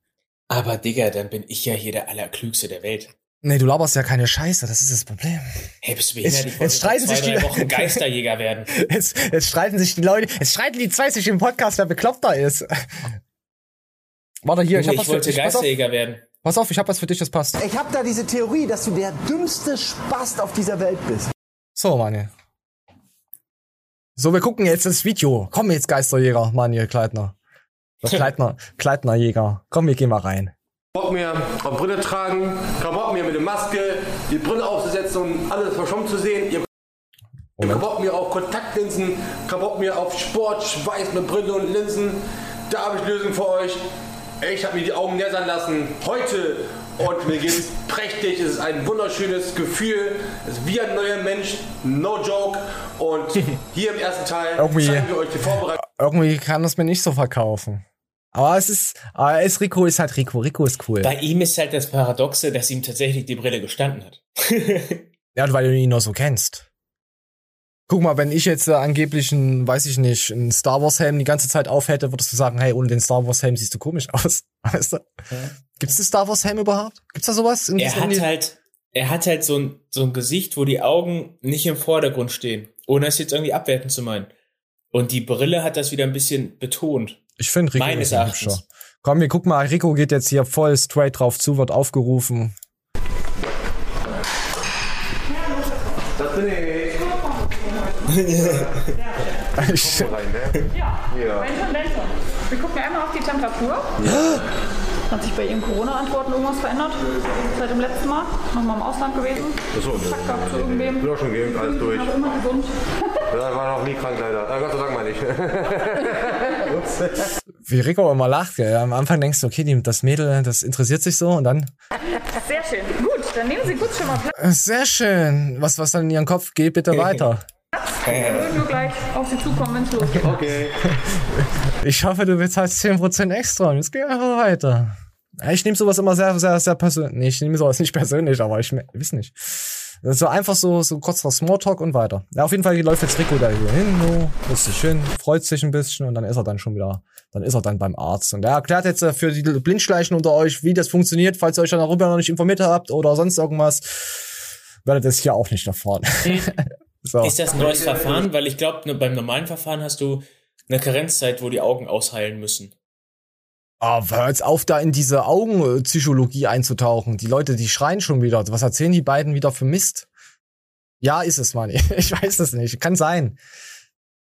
Aber Digga, dann bin ich ja hier der Allerklügste der Welt. Nee, du laberst ja keine Scheiße, das ist das Problem. Hey, bist du Jetzt- behindert? Jetzt streiten vor sich zwei, die- Wochen Geisterjäger werden. Jetzt, jetzt streiten sich die Leute, jetzt streiten die zwei sich im Podcast, wer bekloppter ist. Warte hier, ich hab was ich für wollte dich. Pass auf, Geisterjäger werden. pass auf, ich hab was für dich, das passt. Ich habe da diese Theorie, dass du der dümmste Spast auf dieser Welt bist. So, Manuel. So, wir gucken jetzt das Video. Komm jetzt, Geisterjäger, Manuel Kleitner. Der Kleitner, Kleitnerjäger. Komm, wir gehen mal rein. Bock mehr auf Brille tragen, kein Bock mehr mit der Maske, die Brille aufzusetzen und alles verschwommen zu sehen. Ihr kein Bock mehr auf Kontaktlinsen, kein Bock mehr auf Sport, Schweiß mit Brille und Linsen. Da habe ich Lösungen für euch. Ich habe mir die Augen lasern lassen heute und mir geht's prächtig. Es ist ein wunderschönes Gefühl. Es ist wie ein neuer Mensch, no joke. Und hier im ersten Teil zeigen wir euch die Vorbereitung. Irgendwie kann das mir nicht so verkaufen. Aber es ist, aber es Rico ist halt Rico. Rico ist cool. Bei ihm ist halt das Paradoxe, dass ihm tatsächlich die Brille gestanden hat. Ja, weil du ihn nur so kennst. Guck mal, wenn ich jetzt äh, angeblich ein, weiß ich nicht, ein Star Wars Helm die ganze Zeit auf hätte, würdest du sagen, hey, ohne den Star Wars Helm siehst du komisch aus. Weißt du? Gibt's den Star Wars Helm überhaupt? Gibt's da sowas? in er hat halt, er hat halt so ein, so ein Gesicht, wo die Augen nicht im Vordergrund stehen. Ohne es jetzt irgendwie abwertend zu meinen. Und die Brille hat das wieder ein bisschen betont. Ich finde Rico Meines ist hübscher. Komm, wir gucken mal, Rico geht jetzt hier voll straight drauf zu, wird aufgerufen. Das bin ich. Ich- rein, ne? Ja, Ja. wenn schon. Wir gucken ja einmal auf die Temperatur. Hat sich bei Ihren Corona-Antworten irgendwas verändert? Seit dem letzten Mal? Nochmal im Ausland gewesen? Achso, ne. Zack, gab zu irgendwem? Bin auch schon geimpft, alles durch. Aber immer gesund. Ja, war noch nie krank leider. Äh, Gott sei Dank meine ich. Ups. Wie Rico immer lacht, gell? Am Anfang denkst du, okay, das Mädel, das interessiert sich so und dann, Sehr schön. Gut, dann nehmen Sie kurz schon mal Platz. äh, sehr schön. Was, was dann in ihren Kopf geht, bitte weiter. Wir würden nur gleich auf Sie zukommen, wenn es losgeht. Okay. Ich hoffe, du bezahlst 10% extra und jetzt geh einfach weiter. Ich nehme sowas immer sehr, sehr, sehr persönlich. Nee, ich nehme sowas nicht persönlich, aber ich me- weiß nicht. So einfach so, so kurz nach Smalltalk und weiter. Ja, auf jeden Fall läuft jetzt Rico da hier hin, so, lässt sich hin, freut sich ein bisschen und dann ist er dann schon wieder, dann ist er dann beim Arzt. Und er erklärt jetzt äh, für die Blindschleichen unter euch, wie das funktioniert, falls ihr euch dann darüber noch nicht informiert habt oder sonst irgendwas, werdet ihr es hier auch nicht erfahren. So. Ist das ein neues Verfahren? Weil ich glaube, beim normalen Verfahren hast du eine Karenzzeit, wo die Augen ausheilen müssen. Ah, hör jetzt auf, da in diese Augenpsychologie einzutauchen. Die Leute, die schreien schon wieder. Was erzählen die beiden wieder für Mist? Ja, ist es, Mann. Ich weiß es nicht. Kann sein.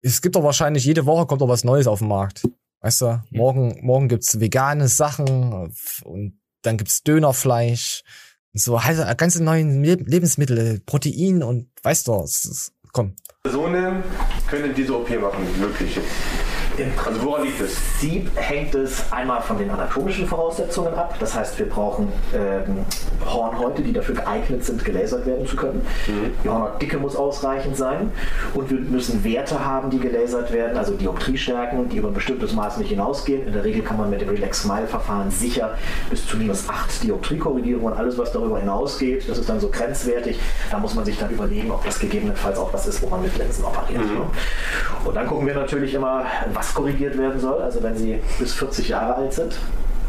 Es gibt doch wahrscheinlich, jede Woche kommt doch was Neues auf den Markt. Weißt du, morgen, morgen gibt's vegane Sachen und dann gibt's Dönerfleisch. So halt ganze neuen Le Lebensmittel, Protein und weißt du, es ist, komm. Personen können diese OP machen, wirklich. Also woran liegt es? Prinzip hängt es einmal von den anatomischen Voraussetzungen ab. Das heißt, wir brauchen ähm, Hornhäute, die dafür geeignet sind, gelasert werden zu können. Mhm. Die Hornhautdicke muss ausreichend sein. Und wir müssen Werte haben, die gelasert werden, also Dioptriestärken, die über ein bestimmtes Maß nicht hinausgehen. In der Regel kann man mit dem Relax-Smile-Verfahren sicher bis zu minus 8 Dioptrie korrigieren und alles, was darüber hinausgeht, das ist dann so grenzwertig. Da muss man sich dann überlegen, ob das gegebenenfalls auch was ist, wo man mit Linsen operiert. Mhm. Und dann gucken wir natürlich immer, was korrigiert werden soll. Also wenn Sie bis 40 Jahre alt sind,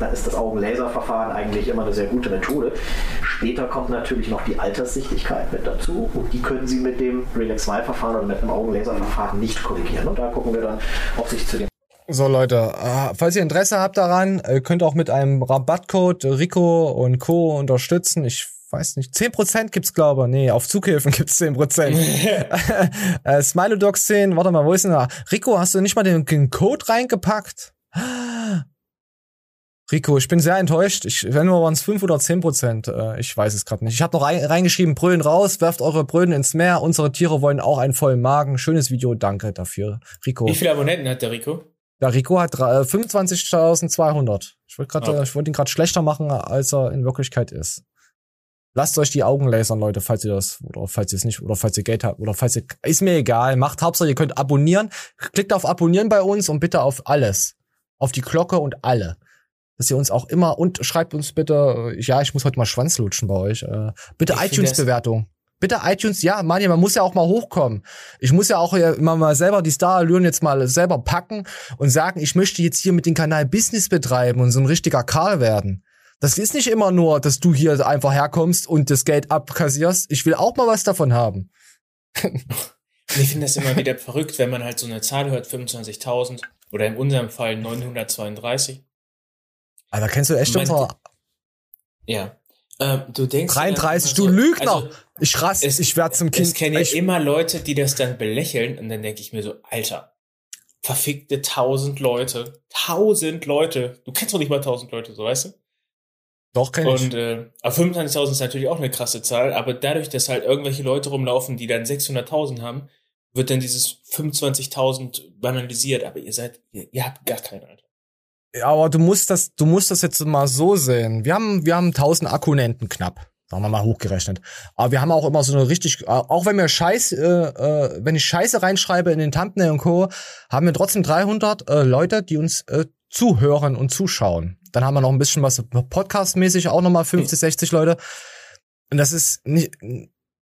dann ist das Augenlaserverfahren eigentlich immer eine sehr gute Methode. Später kommt natürlich noch die Alterssichtigkeit mit dazu und die können Sie mit dem Relax Smile-Verfahren oder mit einem Augenlaserverfahren nicht korrigieren. Und da gucken wir dann, ob sich zu dem So Leute, äh, falls ihr Interesse habt daran, äh, könnt auch mit einem Rabattcode Rico und Co. unterstützen. Ich weiß nicht, 10% gibt's glaube ich. Nee, auf Zughilfen gibt's 10%. äh, Smilodogs 10, warte mal, wo ist denn da? Rico, hast du nicht mal den, den Code reingepackt? Rico, ich bin sehr enttäuscht. Ich, wenn nur waren es 5 oder 10 Prozent. Äh, ich weiß es gerade nicht. Ich habe noch rein, reingeschrieben, Brüllen raus, werft eure Brüllen ins Meer. Unsere Tiere wollen auch einen vollen Magen. Schönes Video, danke dafür. Rico. Wie viele Abonnenten hat der Rico? Der Rico hat äh, 25.200. Ich wollte Okay. ich wollte ihn gerade schlechter machen, als er in Wirklichkeit ist. Lasst euch die Augen lasern, Leute, falls ihr das, oder falls ihr es nicht, oder falls ihr Geld habt, oder falls ihr, ist mir egal. Macht Hauptsache, ihr könnt abonnieren. Klickt auf Abonnieren bei uns und bitte auf alles. Auf die Glocke und alle. Dass ihr uns auch immer, und schreibt uns bitte, äh, ja, ich muss heute mal Schwanz lutschen bei euch, äh, bitte iTunes-Bewertung. Bitte iTunes, ja, Manja, man muss ja auch mal hochkommen. Ich muss ja auch immer mal selber die Star-Allüren jetzt mal selber packen und sagen, ich möchte jetzt hier mit dem Kanal Business betreiben und so ein richtiger Karl werden. Das ist nicht immer nur, dass du hier einfach herkommst und das Geld abkassierst. Ich will auch mal was davon haben. Ich finde das immer wieder verrückt, wenn man halt so eine Zahl hört, 25.000 oder in unserem Fall 932. Aber kennst du echt unser Ja. Ähm, du denkst dir dann 33, immer du so- Lügner! also, ich raste, es- ich werde zum Kind. Ja ich, immer Leute, die das dann belächeln und dann denke ich mir so, Alter, verfickte tausend Leute, tausend Leute. Du kennst doch nicht mal tausend Leute, so weißt du? Doch kenn ich. Und äh, aber 25.000 ist natürlich auch eine krasse Zahl, aber dadurch, dass halt irgendwelche Leute rumlaufen, die dann 600.000 haben, wird dann dieses 25.000 banalisiert. Aber ihr seid, ihr, ihr habt gar keine, Alter. Ja, aber du musst das, du musst das jetzt mal so sehen. Wir haben, wir haben 1000 Akkunenten knapp. Sagen wir mal hochgerechnet. Aber wir haben auch immer so eine richtig, auch wenn wir Scheiß, äh, äh, wenn ich Scheiße reinschreibe in den Thumbnail und Co., haben wir trotzdem 300 äh, Leute, die uns äh, zuhören und zuschauen. Dann haben wir noch ein bisschen was Podcast-mäßig, auch nochmal 50, 60 Leute. Und das ist nicht,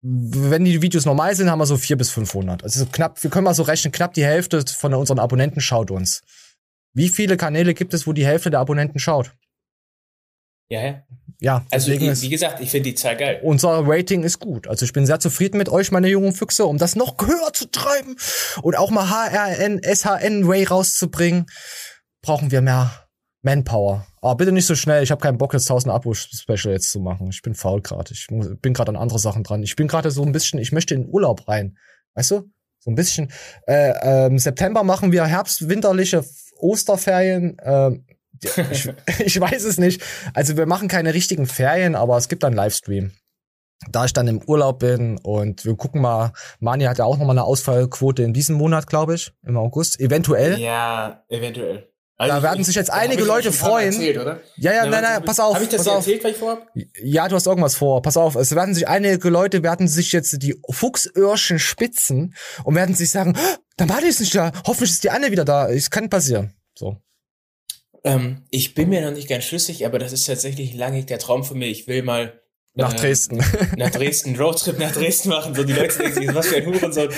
wenn die Videos normal sind, haben wir so 400 bis 500. Also so knapp, wir können mal so rechnen, knapp die Hälfte von unseren Abonnenten schaut uns. Wie viele Kanäle gibt es, wo die Hälfte der Abonnenten schaut? Ja, ja. Ja, Also wie, wie gesagt, ich finde die Zahl geil. unser Rating ist gut. Also ich bin sehr zufrieden mit euch, meine jungen Füchse, um das noch höher zu treiben und auch mal HRN, SHN Ray rauszubringen, brauchen wir mehr Manpower. Aber bitte nicht so schnell. Ich habe keinen Bock jetzt 1000 Abo-Special jetzt zu machen. Ich bin faul gerade. Ich bin gerade an andere Sachen dran. Ich bin gerade so ein bisschen. Ich möchte in Urlaub rein. Weißt du? So ein bisschen. Äh, ähm, September machen wir herbstwinterliche Osterferien. Ähm, ich, ich weiß es nicht. Also wir machen keine richtigen Ferien, aber es gibt einen Livestream. Da ich dann im Urlaub bin und wir gucken mal, Mani hat ja auch nochmal eine Ausfallquote in diesem Monat, glaube ich, im August. Eventuell. Ja, eventuell. Da ich- werden ich- sich jetzt einige Leute freuen. Erzählt, oder? Ja, ja, nein, nein, pass auf, Hab ich das dir erzählt, was ich vorhab? Ja, du hast irgendwas vor. Pass auf, es werden sich einige Leute werden sich jetzt die Fuchsöhrchen spitzen und werden sich sagen, "Ah, dann war die jetzt nicht da. Hoffentlich ist die Anne wieder da. Es kann passieren. So. Ähm, ich bin mir noch nicht ganz schlüssig, aber das ist tatsächlich lange der Traum von mir. Ich will mal Nach ähm, Dresden. nach Dresden, Roadtrip nach Dresden machen. So die Leute denken was für ein Hurensohn.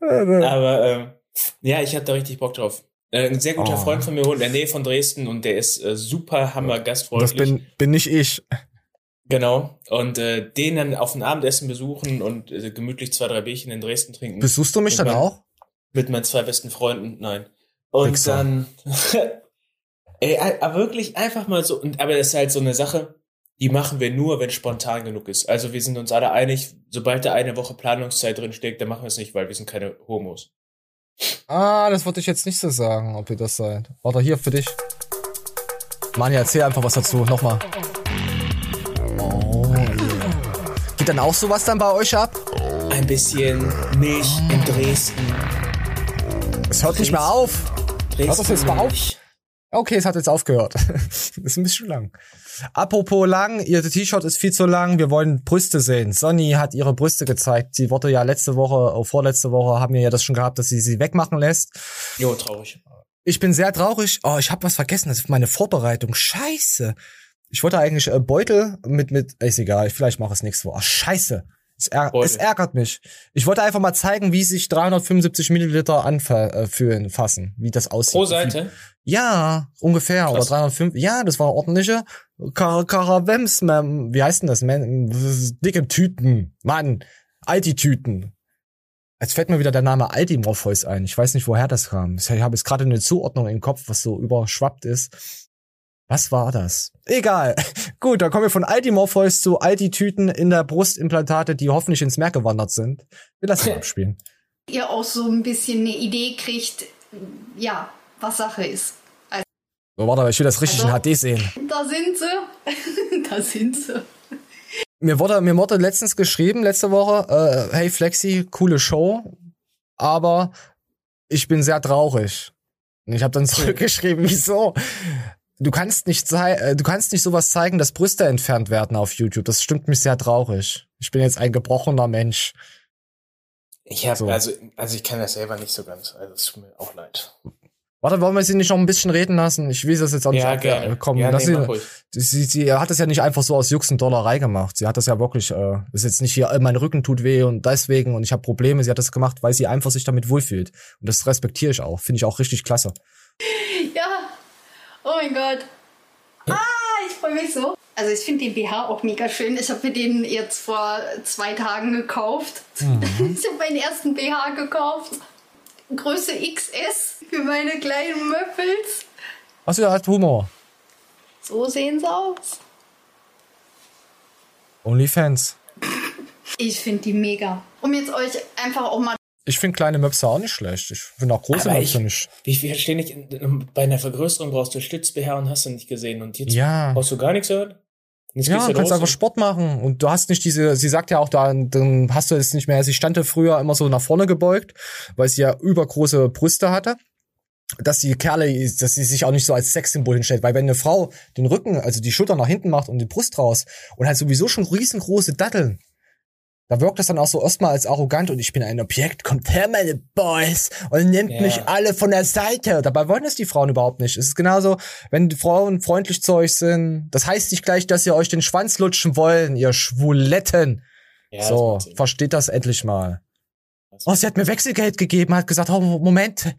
Aber ähm, ja, ich hab da richtig Bock drauf. Äh, ein sehr guter Oh. Freund von mir wohnt in der Nähe von Dresden und der ist äh, super hammer Das gastfreundlich. bin, bin nicht ich. Genau. Und äh, den dann auf ein Abendessen besuchen und äh, gemütlich zwei, drei Bierchen in Dresden trinken. Besuchst du mich dann mein- auch? Mit meinen zwei besten Freunden, nein. Und Wichser. dann, ey, aber wirklich einfach mal so, und, aber das ist halt so eine Sache, die machen wir nur, wenn spontan genug ist. Also wir sind uns alle einig, sobald da eine Woche Planungszeit drin steckt, dann machen wir es nicht, weil wir sind keine Homos. Ah, das wollte ich jetzt nicht so sagen, ob ihr das seid. Warte, hier für dich. Mani, erzähl einfach was dazu. Nochmal. Oh. Geht dann auch sowas dann bei euch ab? Ein bisschen Milch in Dresden. Es hört nicht mehr auf. Hört das jetzt mal auf? Okay, es hat jetzt aufgehört. ist ein bisschen lang. Apropos lang, ihr T-Shirt ist viel zu lang. Wir wollen Brüste sehen. Sonny hat ihre Brüste gezeigt. Sie wurde ja letzte Woche, oh, vorletzte Woche haben wir ja das schon gehabt, dass sie sie wegmachen lässt. Jo, traurig. Ich bin sehr traurig. Oh, ich habe was vergessen. Das ist meine Vorbereitung. Scheiße. Ich wollte eigentlich äh, Beutel mit mit ist egal. Vielleicht mache ich es nächste Woche. Oh, scheiße. Es, ärg es ärgert mich. Ich wollte einfach mal zeigen, wie sich 375 Milliliter anfühlen, fassen, wie das aussieht. Pro Seite? Ja, ungefähr. Krass. Oder 305. Ja, das war ordentliche Kar Karawems, man, wie heißt denn das? Man, dicke Tüten. Mann, Alti-Tüten. Jetzt fällt mir wieder der Name Alti-Morpheus ein. Ich weiß nicht, woher das kam. Ich habe jetzt gerade eine Zuordnung im Kopf, was so überschwappt ist. Was war das? Egal. Gut, dann kommen wir von Alti-Morpheus zu Alti-Tüten in der Brustimplantate, die hoffentlich ins Meer gewandert sind. Wir lassen mal abspielen. ihr auch so ein bisschen eine Idee kriegt, ja, was Sache ist. Also, So, warte, ich will das richtig Also- in HD sehen. da sind sie. da sind sie. Mir wurde, mir wurde letztens geschrieben, letzte Woche, äh, hey Flexi, coole Show, aber ich bin sehr traurig. Und ich habe dann zurückgeschrieben, wieso? Du kannst nicht äh, du kannst nicht sowas zeigen, dass Brüste entfernt werden auf YouTube. Das stimmt mich sehr traurig. Ich bin jetzt ein gebrochener Mensch. Ich habe So. also, also ich kann das selber nicht so ganz. Also es tut mir auch leid. Warte, wollen wir sie nicht noch ein bisschen reden lassen? Ich will das jetzt auch nicht Ja, ab- gerne. äh, kommen. Ja, nee, sie, sie, sie hat das ja nicht einfach so aus Jux und Dollerei gemacht. Sie hat das ja wirklich, äh, ist jetzt nicht hier, äh, mein Rücken tut weh und deswegen und ich habe Probleme. Sie hat das gemacht, weil sie einfach sich damit wohlfühlt. Und das respektiere ich auch. Finde ich auch richtig klasse. Ja. Oh mein Gott. Ah, ich freue mich so. Also ich finde den BH auch mega schön. Ich habe mir den jetzt vor zwei Tagen gekauft. Mhm. Ich habe meinen ersten BH gekauft. Größe XS für meine kleinen Möppels. Also er hat Humor. So sehen sie aus. Onlyfans. Ich finde die mega. Um jetzt euch einfach auch mal Ich finde kleine Möpse auch nicht schlecht. Ich finde auch große Aber Möpse ich- nicht. Ich verstehe nicht, bei einer Vergrößerung brauchst du Stütz-BH und hast du nicht gesehen. Und jetzt Ja. brauchst du gar nichts gehört? Und jetzt Ja, du kannst einfach Sport machen und du hast nicht diese, sie sagt ja auch, da, dann hast du es nicht mehr, sie stand ja früher immer so nach vorne gebeugt, weil sie ja übergroße Brüste hatte. Dass die Kerle, dass sie sich auch nicht so als Sexsymbol hinstellt, weil wenn eine Frau den Rücken, also die Schulter nach hinten macht und die Brust raus und halt sowieso schon riesengroße Datteln, da wirkt das dann auch so erstmal als arrogant und ich bin ein Objekt, kommt her, meine Boys, und nehmt Ja. mich alle von der Seite. Dabei wollen es die Frauen überhaupt nicht. Es ist genauso, wenn die Frauen freundlich zu euch sind. Das heißt nicht gleich, dass ihr euch den Schwanz lutschen wollen, ihr Schwuletten. Ja, das so, Sinn. versteht das endlich mal. Oh, sie hat mir Wechselgeld gegeben, hat gesagt, oh, Moment,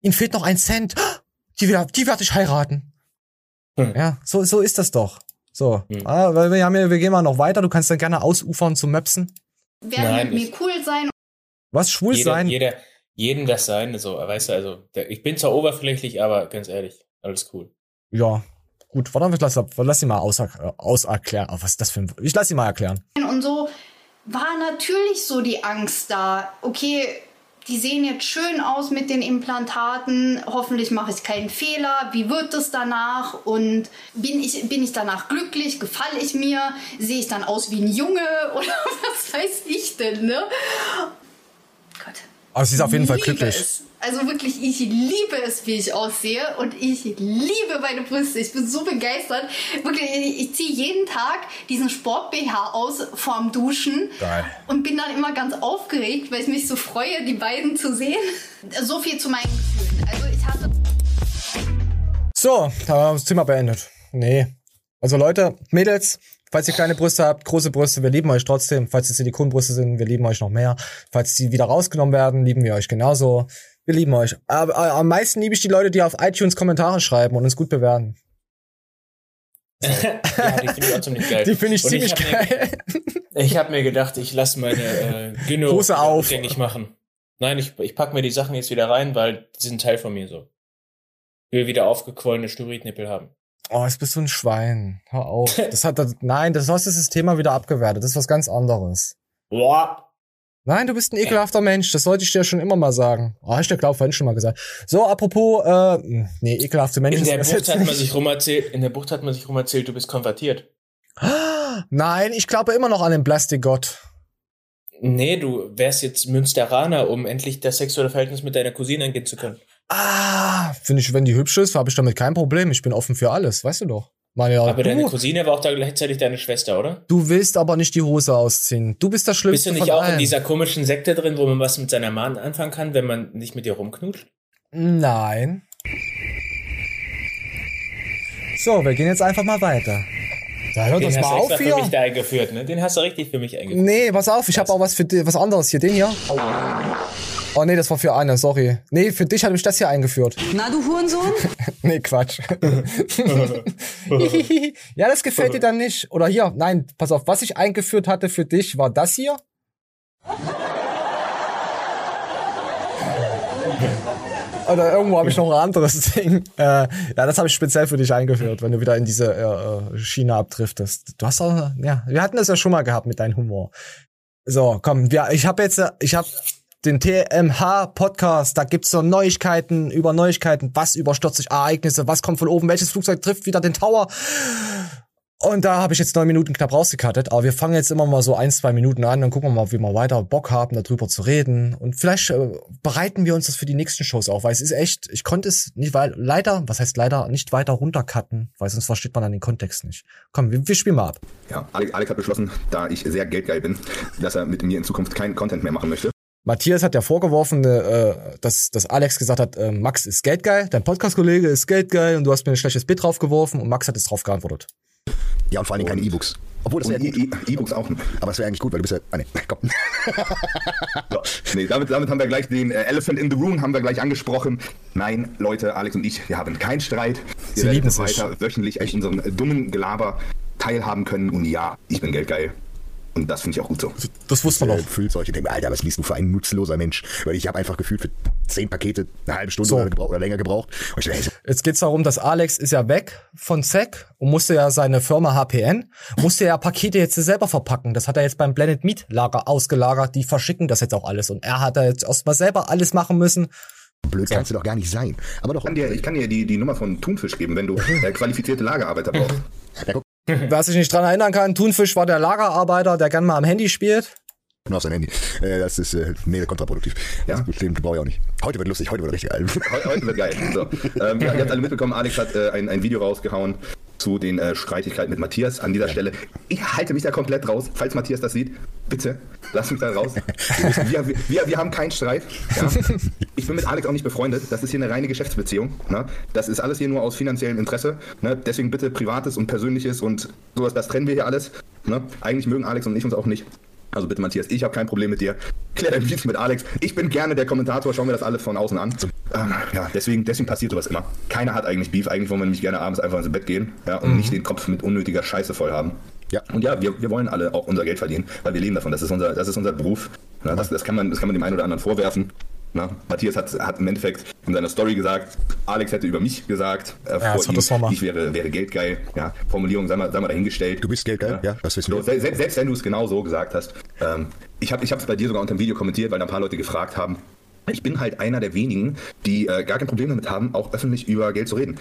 ihnen fehlt noch ein Cent. Die, die werde ich heiraten. Hm. Ja, so, so ist das doch. So, ah, weil wir haben ja, wir gehen mal noch weiter. Du kannst dann gerne ausufern zum Möpsen. werden Nein, mit mir cool sein. Was schwul jeder, sein? Jeder, jedem das sein, so, weißt du, also, der, ich bin zwar oberflächlich, aber ganz ehrlich, alles cool. Ja, gut. Warte, ich lass, lass sie mal auser, auserklären. Oh, was ist das für ein. Ich lass sie mal erklären. Und so war natürlich so die Angst da. Okay, die sehen jetzt schön aus mit den Implantaten. Hoffentlich mache ich keinen Fehler. Wie wird es danach? Und bin ich, bin ich danach glücklich? Gefalle ich mir? Sehe ich dann aus wie ein Junge? Oder was weiß ich denn, ne? Gott. Aber sie ist auf jeden Fall glücklich. Es. Also wirklich, ich liebe es, wie ich aussehe und ich liebe meine Brüste. Ich bin so begeistert. Wirklich, ich, ziehe jeden Tag diesen Sport-BH aus vorm Duschen Geil. und bin dann immer ganz aufgeregt, weil ich mich so freue, die beiden zu sehen. So viel zu meinen Gefühlen. Also ich hatte So, haben wir das Thema beendet. Nee. Also Leute, Mädels, falls ihr kleine Brüste habt, große Brüste, wir lieben euch trotzdem. Falls es Silikonbrüste sind, wir lieben euch noch mehr. Falls die wieder rausgenommen werden, lieben wir euch genauso. Wir lieben euch. Aber äh, am meisten liebe ich die Leute, die auf iTunes Kommentare schreiben und uns gut bewerten. ja, die finde ich auch ziemlich geil. Die finde ich Und ziemlich geil. Mir, ich habe mir gedacht, ich lasse meine äh, Gyno Hose auf. rückgängig machen. Nein, ich, ich pack mir die Sachen jetzt wieder rein, weil die sind Teil von mir so. Ich will wieder aufgequollene Styritnippel haben. Oh, jetzt bist du ein Schwein. Hör auf. Das hat, das, nein, das hast das Thema wieder abgewertet. Das ist was ganz anderes. Boah. Nein, du bist ein ekelhafter Mensch. Das sollte ich dir schon immer mal sagen. Oh, ich glaube vorhin schon mal gesagt. So, apropos, äh, nee, ekelhafte Menschen. In der Bucht hat man sich rum erzählt, in der Bucht hat man sich rum erzählt, du bist konvertiert. Nein, ich glaube immer noch an den Plastikgott. Nee, du wärst jetzt Münsteraner, um endlich das sexuelle Verhältnis mit deiner Cousine eingehen zu können. Ah, finde ich, wenn die hübsch ist, habe ich damit kein Problem. Ich bin offen für alles, weißt du doch. Meine, Aber deine du, Cousine war auch da gleichzeitig deine Schwester, oder? du willst aber nicht die Hose ausziehen. Du bist das Bist Schlimmste du nicht auch allen. in dieser komischen Sekte drin, wo man was mit seiner Mann anfangen kann, wenn man nicht mit ihr rumknutscht? Nein. So, wir gehen jetzt einfach mal weiter. Da hört Den das hast mal du auf hier. für mich da eingeführt, ne? Den hast du richtig für mich eingeführt. Nee, pass auf, ich habe auch was für was anderes hier. Den hier. Oh nee, das war für eine, sorry. Nee, für dich habe ich das hier eingeführt. Na, du Hurensohn? Nee, Quatsch. ja, das gefällt dir dann nicht. Oder hier, nein, pass auf, was ich eingeführt hatte für dich war das hier. Oder irgendwo habe ich noch ein anderes Ding. Äh, ja, das habe ich speziell für dich eingeführt, wenn du wieder in diese äh, äh, Schiene abdriftest. Du hast auch, ja, wir hatten das ja schon mal gehabt mit deinem Humor. So, komm, ja, ich habe jetzt, ich habe den TMH Podcast, da gibt's so Neuigkeiten über Neuigkeiten, was überstürzt sich Ereignisse, was kommt von oben, welches Flugzeug trifft wieder den Tower. Und da habe ich jetzt neun Minuten knapp rausgekattet, aber wir fangen jetzt immer mal so ein, zwei Minuten an, dann gucken wir mal, wie wir weiter Bock haben, darüber zu reden. Und vielleicht äh, bereiten wir uns das für die nächsten Shows auf, weil es ist echt, ich konnte es nicht, weil leider, was heißt leider, nicht weiter runtercutten, weil sonst versteht man dann den Kontext nicht. Komm, wir, wir spielen mal ab. Ja, Alex, Alex hat beschlossen, da ich sehr geldgeil bin, dass er mit mir in Zukunft keinen Content mehr machen möchte. Matthias hat ja vorgeworfen, äh, dass, dass Alex gesagt hat, äh, Max ist geldgeil, dein Podcast-Kollege ist geldgeil und du hast mir ein schlechtes Bit draufgeworfen und Max hat jetzt drauf geantwortet. Ja, und vor allen Dingen keine E-Books. Obwohl das wäre E- E-Books auch. Aber das wäre eigentlich gut, weil du bist ja. Ah, nee, komm. so, nee, damit, damit haben wir gleich den äh, Elephant in the Room haben wir gleich angesprochen. Nein, Leute, Alex und ich, wir haben keinen Streit. Wir Sie lieben sich. weiter wöchentlich an unserem äh, dummen Gelaber teilhaben können. Und ja, ich bin geldgeil. Und das finde ich auch gut so. Das wusste man doch. Füllt solche denken, Alter, was liest du für ein nutzloser Mensch? Weil ich habe einfach gefühlt für zehn Pakete eine halbe Stunde So. oder, oder länger gebraucht. Und ich dachte, ey, Jetzt geht's darum, dass Alex ist ja weg von SEC und musste ja seine Firma HPN, musste ja Pakete jetzt selber verpacken. Das hat er jetzt beim Blended Meat Lager ausgelagert. Die verschicken das jetzt auch alles. Und er hat da jetzt erstmal selber alles machen müssen. Blöd kannst du doch gar nicht sein. Aber doch. Ich kann dir, ich kann dir die, die Nummer von Thunfisch geben, wenn du äh, qualifizierte Lagerarbeiter brauchst. Ja, Wer sich nicht dran erinnern kann, Thunfisch war der Lagerarbeiter, der gern mal am Handy spielt. nur auf sein Handy. Äh, das ist äh, mega kontraproduktiv. Ja? Das System brauche ich auch nicht. Heute wird lustig, heute wird richtig geil. Heute, heute wird geil. So. Ähm, ihr habt alle mitbekommen, Alex hat äh, ein, ein Video rausgehauen zu den äh, Streitigkeiten mit Matthias. An dieser Stelle, ich halte mich da komplett raus. Falls Matthias das sieht, bitte, lass mich da raus. Wir, wir, wir, wir haben keinen Streit. Ja? Ich bin mit Alex auch nicht befreundet. Das ist hier eine reine Geschäftsbeziehung. Ne? Das ist alles hier nur aus finanziellem Interesse. Ne? Deswegen bitte Privates und Persönliches und sowas, das trennen wir hier alles. Ne? Eigentlich mögen Alex und ich uns auch nicht. Also bitte, Matthias, ich habe kein Problem mit dir. Klär dein Beef mit Alex. Ich bin gerne der Kommentator, schauen wir das alle von außen an. Ähm, ja, deswegen, deswegen passiert sowas immer. Keiner hat eigentlich Beef. Eigentlich wollen wir nämlich gerne abends einfach ins Bett gehen ja, und Mhm. nicht den Kopf mit unnötiger Scheiße voll haben. Ja. Und ja, wir, wir wollen alle auch unser Geld verdienen, weil wir leben davon. Das ist unser, das ist unser Beruf. Ja, das, das, kann man, das kann man dem einen oder anderen vorwerfen. Na, Matthias hat, hat im Endeffekt in seiner Story gesagt, Alex hätte über mich gesagt, äh, Ja, vor das ihm, das ich wäre, wäre geldgeil. Ja, Formulierung sei mal, sei mal dahingestellt. Du bist geldgeil, ja, das wissen wir. So, selbst, selbst wenn du es genau so gesagt hast. Ähm, ich habe es bei dir sogar unter dem Video kommentiert, weil da ein paar Leute gefragt haben. Ich bin halt einer der wenigen, die äh, gar kein Problem damit haben, auch öffentlich über Geld zu reden.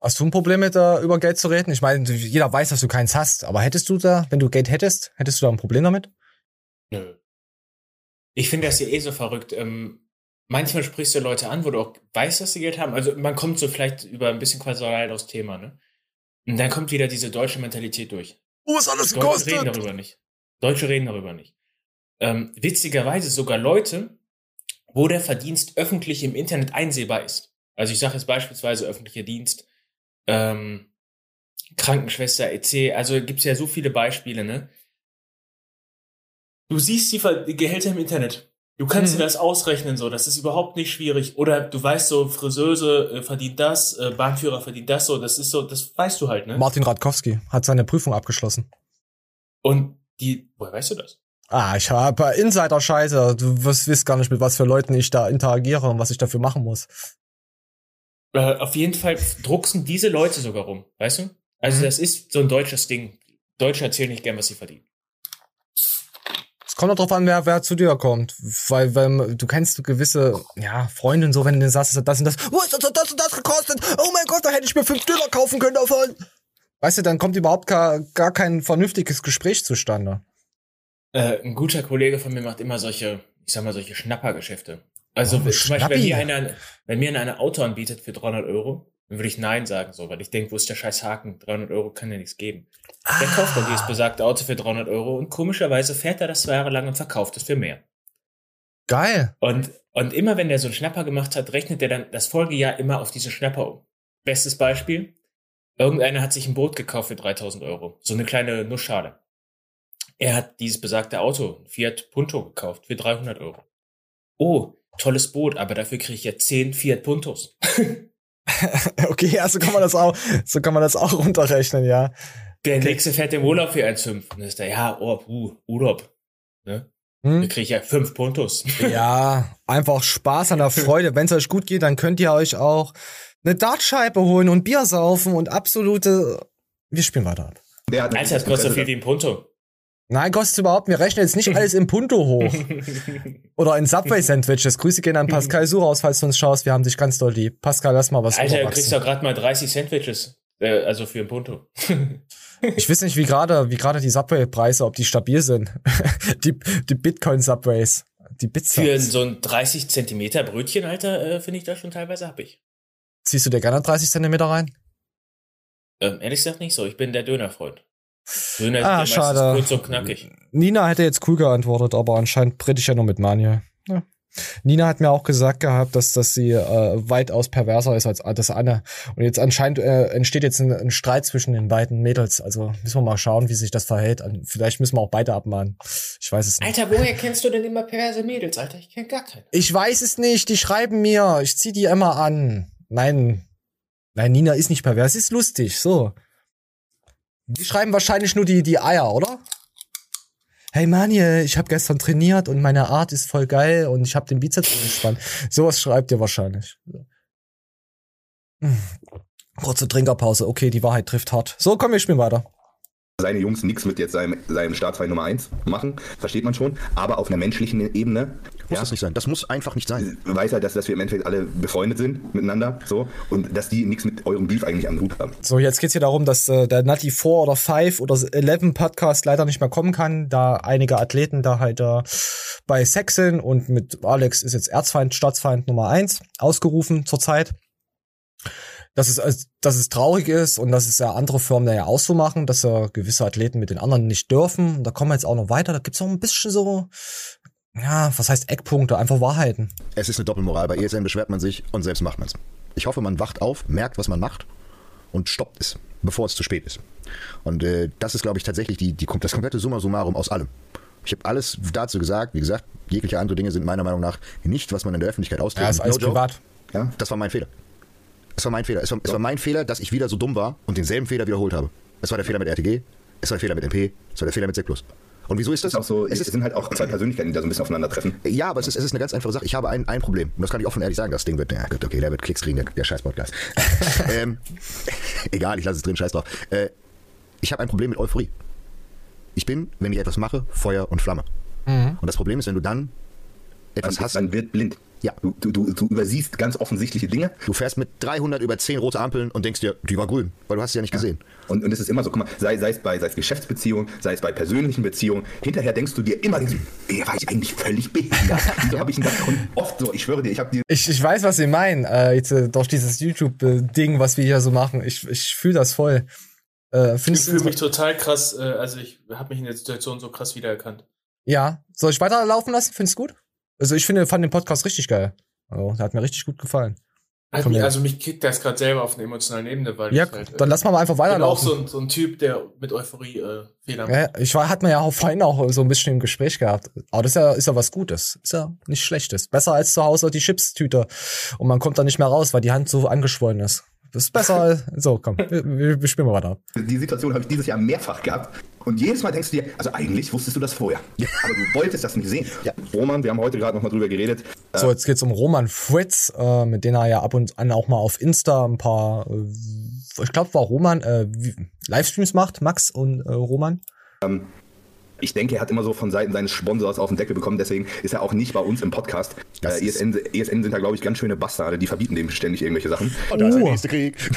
Hast du ein Problem mit äh, über Geld zu reden? Ich meine, jeder weiß, dass du keins hast, aber hättest du da, wenn du Geld hättest, hättest du da ein Problem damit? Nö. Ich finde das ja eh so verrückt. Ähm, manchmal sprichst du Leute an, wo du auch weißt, dass sie Geld haben. Also man kommt so vielleicht über ein bisschen Quadralt aufs Thema, ne? Und dann kommt wieder diese deutsche Mentalität durch. Wo ist alles Deutsche gekostet? reden darüber nicht. Deutsche reden darüber nicht. Ähm, witzigerweise sogar Leute, wo der Verdienst öffentlich im Internet einsehbar ist. Also ich sage jetzt beispielsweise öffentlicher Dienst, ähm, Krankenschwester, EC, also gibt's ja so viele Beispiele, ne? Du siehst die, Ver die Gehälter im Internet. Du kannst Mhm. dir das ausrechnen, so, das ist überhaupt nicht schwierig. Oder du weißt so, Friseuse äh, verdient das, äh, Bahnführer verdient das, so, das ist so, das weißt du halt, ne? Martin Radkowski hat seine Prüfung abgeschlossen. Und die, woher weißt du das? Ah, ich habe Insider-Scheiße. Du wirst, gar nicht, mit was für Leuten ich da interagiere und was ich dafür machen muss. Äh, auf jeden Fall drucksen diese Leute sogar rum, weißt du? Also Mhm. das ist so ein deutsches Ding. Deutsche erzählen nicht gern, was sie verdienen. Es kommt auch drauf an, wer, wer zu dir kommt. Weil, weil du kennst gewisse, ja, Freundinnen so, wenn du sagst, das und das, oh, das hat das und das gekostet. Oh mein Gott, da hätte ich mir fünf Döner kaufen können davon. Weißt du, dann kommt überhaupt gar, gar kein vernünftiges Gespräch zustande. Äh, ein guter Kollege von mir macht immer solche, ich sag mal, solche Schnappergeschäfte. Also Oh, zum Beispiel, wenn mir einer, wenn mir einer ein Auto anbietet für 300 Euro, dann würde ich Nein sagen, so, weil ich denke, wo ist der scheiß Haken? 300 Euro kann ja nichts geben. Der kauft dann dieses besagte Auto für 300 Euro und komischerweise fährt er das zwei Jahre lang und verkauft es für mehr. Geil. Und, und immer wenn der so einen Schnapper gemacht hat, rechnet er dann das Folgejahr immer auf diese Schnapper um. Bestes Beispiel. Irgendeiner hat sich ein Boot gekauft für 3000 Euro. So eine kleine Nussschale. Er hat dieses besagte Auto, ein Fiat Punto, gekauft für 300 Euro. Oh, tolles Boot, aber dafür kriege ich ja 10 Fiat Puntos. Okay, ja, so kann man das auch, so kann man das auch runterrechnen, ja. Der nächste fährt im Urlaub für 1,5. Und dann ist der, ja, oh, uh, Urlaub. Ne? Hm? Da kriege ich ja 5 Puntos. Ja, einfach Spaß an der Freude. Wenn es euch gut geht, dann könnt ihr euch auch eine Dartscheibe holen und Bier saufen und absolute. Wir spielen weiter ab. Alter, das kostet so viel wie ein Punto. Nein, kostet überhaupt. Wir rechnen jetzt nicht alles im Punto hoch. Oder in Subway-Sandwiches. Grüße gehen an Pascal Suraus, falls du uns schaust. Wir haben dich ganz doll lieb. Pascal, lass mal was Alter, du kriegst doch gerade mal 30 Sandwiches. Äh, also für ein Punto. Ich weiß nicht, wie gerade, wie gerade die Subway-Preise, ob die stabil sind. die, die Bitcoin-Subways. Die Für Bitsubs. so ein 30 Zentimeter Brötchen, Alter, äh, finde ich das schon teilweise happig. Ziehst du dir gerne 30 Zentimeter rein? Ähm, ehrlich gesagt nicht so. Ich bin der Dönerfreund. Ist Ah, schade. kurz und knackig. Nina hätte jetzt cool geantwortet, aber anscheinend rede ich ja nur mit Manuel. Ja. Nina hat mir auch gesagt gehabt, dass, dass sie äh, weitaus perverser ist als das Anne. Und jetzt anscheinend äh, entsteht jetzt ein, ein Streit zwischen den beiden Mädels. Also müssen wir mal schauen, wie sich das verhält. Vielleicht müssen wir auch beide abmahnen. Ich weiß es nicht. Alter, woher kennst du denn immer perverse Mädels, Alter? Ich kenn gar keine. Ich weiß es nicht. Die schreiben mir. Ich zieh die immer an. Nein. Nein, Nina ist nicht pervers. Ist lustig. So. Die schreiben wahrscheinlich nur die, die Eier, oder? Hey Manje, ich habe gestern trainiert und meine Art ist voll geil und ich habe den Bizeps gespannt. Sowas schreibt ihr wahrscheinlich. Hm. Kurze Trinkerpause. Okay, die Wahrheit trifft hart. So, komm, wir spielen weiter. seine Jungs nichts mit jetzt seinem, seinem Staatsfeind Nummer 1 machen, versteht man schon. Aber auf einer menschlichen Ebene. Muss das nicht sein. Das muss einfach nicht sein. Weiß halt, dass, dass wir im Endeffekt alle befreundet sind miteinander. So. Und dass die nichts mit eurem Beef eigentlich am Hut haben. So, jetzt geht's hier darum, dass äh, der Nutty 4 oder 5 oder 11 Podcast leider nicht mehr kommen kann, da einige Athleten da halt äh, bei Sex sind und mit Alex ist jetzt Erzfeind, Staatsfeind Nummer 1 ausgerufen zurzeit. Dass es, dass es traurig ist und dass es ja andere Firmen da ja auch so machen, dass ja gewisse Athleten mit den anderen nicht dürfen. Und da kommen wir jetzt auch noch weiter. Da gibt's auch ein bisschen so, ja, was heißt Eckpunkte, einfach Wahrheiten. Es ist eine Doppelmoral. Bei ESN beschwert man sich und selbst macht man es. Ich hoffe, man wacht auf, merkt, was man macht und stoppt es, bevor es zu spät ist. Und äh, das ist, glaube ich, tatsächlich die, die, das komplette Summa summarum aus allem. Ich habe alles dazu gesagt. Wie gesagt, jegliche andere Dinge sind meiner Meinung nach nicht, was man in der Öffentlichkeit austrägt. Ja, ist alles No privat. Ja, das war mein Fehler. Es war mein Fehler. Es war, es war mein Fehler, dass ich wieder so dumm war und denselben Fehler wiederholt habe. Es war der Fehler mit RTG, es war der Fehler mit MP, es war der Fehler mit SEC+. Und wieso ist das? Es, ist auch so, es, sind halt auch zwei Persönlichkeiten, die da so ein bisschen aufeinandertreffen. Ja, aber es ist, es ist eine ganz einfache Sache. Ich habe ein, ein Problem. Und das kann ich offen und ehrlich sagen. Das Ding wird, ja gut, okay, der wird Klicks kriegen, der, der scheiß Podcast. ähm, egal, ich lasse es drin, scheiß drauf. Äh, ich habe ein Problem mit Euphorie. Ich bin, wenn ich etwas mache, Feuer und Flamme. Mhm. Und das Problem ist, wenn du dann etwas Dann- hast. dann wird blind. Ja. Du, du, du, du übersiehst ganz offensichtliche Dinge. Du fährst mit 300 über 10 rote Ampeln und denkst dir, die war grün, weil du hast sie ja nicht gesehen. Und, und es ist immer so, guck mal, sei, sei es bei sei es Geschäftsbeziehungen, sei es bei persönlichen Beziehungen, hinterher denkst du dir immer, denkst du, ey, war ich eigentlich völlig behindert? Wieso habe ich denn das? Und oft so, ich schwöre dir, ich habe dir Ich, ich weiß, was Sie meinen. Äh, jetzt äh, durch dieses YouTube-Ding, was wir hier so machen. Ich, ich fühle das voll. Äh, Ich fühle mich total krass, äh, also ich habe mich in der Situation so krass wiedererkannt. Ja. Soll ich weiterlaufen lassen? Findest du gut? Also ich finde, fand den Podcast richtig geil. Also, der hat mir richtig gut gefallen. Also, also mich kickt das gerade selber auf einer emotionalen Ebene, weil Ja, ich halt, dann lass mal einfach Ich bin auch weiterlaufen. so ein, so ein Typ, der mit Euphorie äh, Fehler Ja, ich war, hat man ja auch vorhin auch so ein bisschen im Gespräch gehabt. Aber das ist ja, ist ja was Gutes. Ist ja nicht Schlechtes. Besser als zu Hause die Chipstüte. Und man kommt da nicht mehr raus, weil die Hand so angeschwollen ist. Das ist besser als, so, komm, wir, wir, wir spielen mal weiter. Die Situation habe ich dieses Jahr mehrfach gehabt. Und jedes Mal denkst du dir, also eigentlich wusstest du das vorher. Aber du wolltest das nicht sehen. Roman, wir haben heute gerade noch mal drüber geredet. So, jetzt geht's um Roman Fritz, äh, mit dem er ja ab und an auch mal auf Insta ein paar, äh, ich glaube, war Roman, äh, Livestreams macht, Max und äh, Roman. Ähm, ich denke, er hat immer so von Seiten seines Sponsors auf den Deckel bekommen, deswegen ist er auch nicht bei uns im Podcast. Äh, ESN, ESN sind da, glaube ich, ganz schöne Bastarde, die verbieten dem ständig irgendwelche Sachen. Und da ist der Uh. nächste Krieg.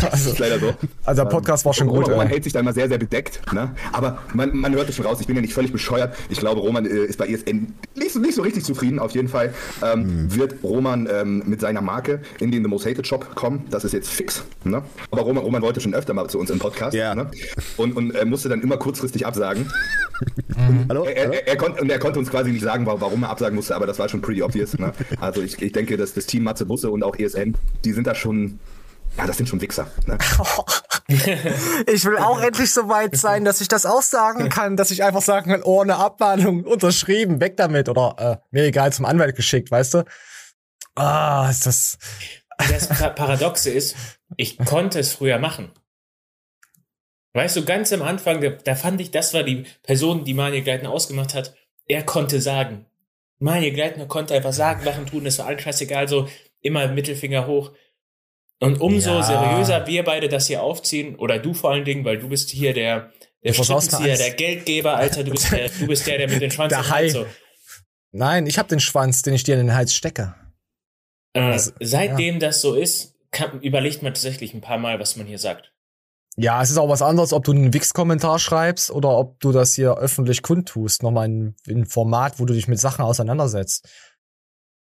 Das ist leider so. Also der Podcast war schon Roman, gut, Roman ey. hält sich da immer sehr, sehr bedeckt. Ne? Aber man, man hört es schon raus, ich bin ja nicht völlig bescheuert. Ich glaube, Roman äh, ist bei ESN nicht so, nicht so richtig zufrieden. Auf jeden Fall ähm, wird Roman ähm, mit seiner Marke in den The Most Hated Shop kommen. Das ist jetzt fix. Ne? Aber Roman, Roman wollte schon öfter mal zu uns im Podcast. Ne? Und, und äh, musste dann immer kurzfristig absagen. Hallo? Er, er, er, konnte, und er konnte uns quasi nicht sagen, wa- warum er absagen musste, aber das war schon pretty obvious. Ne? Also ich, ich denke, dass das Team Matze Busse und auch ESN, die sind da schon, ja, das sind schon Wichser. Ne? Ich will auch endlich so weit sein, dass ich das auch sagen kann, dass ich einfach sagen kann, oh, eine Abmahnung, unterschrieben, weg damit oder äh, mir egal, zum Anwalt geschickt, weißt du? Ah, ist das. Das Pa- Paradoxe ist, ich konnte es früher machen. Weißt du, ganz am Anfang, da, fand ich, das war die Person, die Manuel Gleitner ausgemacht hat. Er konnte sagen. Manuel Gleitner konnte einfach sagen, machen, tun, das war allen scheißegal, so immer Mittelfinger hoch. Und umso Ja. seriöser wir beide das hier aufziehen, oder du vor allen Dingen, weil du bist hier der, der Strippenzieher, der Geldgeber, Alter, du bist der, du bist der, der mit den Schwanz Der Hai. So. Nein, ich habe den Schwanz, den ich dir in den Hals stecke. Äh, Also, seitdem das so ist, kann, überlegt man tatsächlich ein paar Mal, was man hier sagt. Ja, es ist auch was anderes, ob du einen Wix-Kommentar schreibst oder ob du das hier öffentlich kundtust. Nochmal in, in Format, wo du dich mit Sachen auseinandersetzt.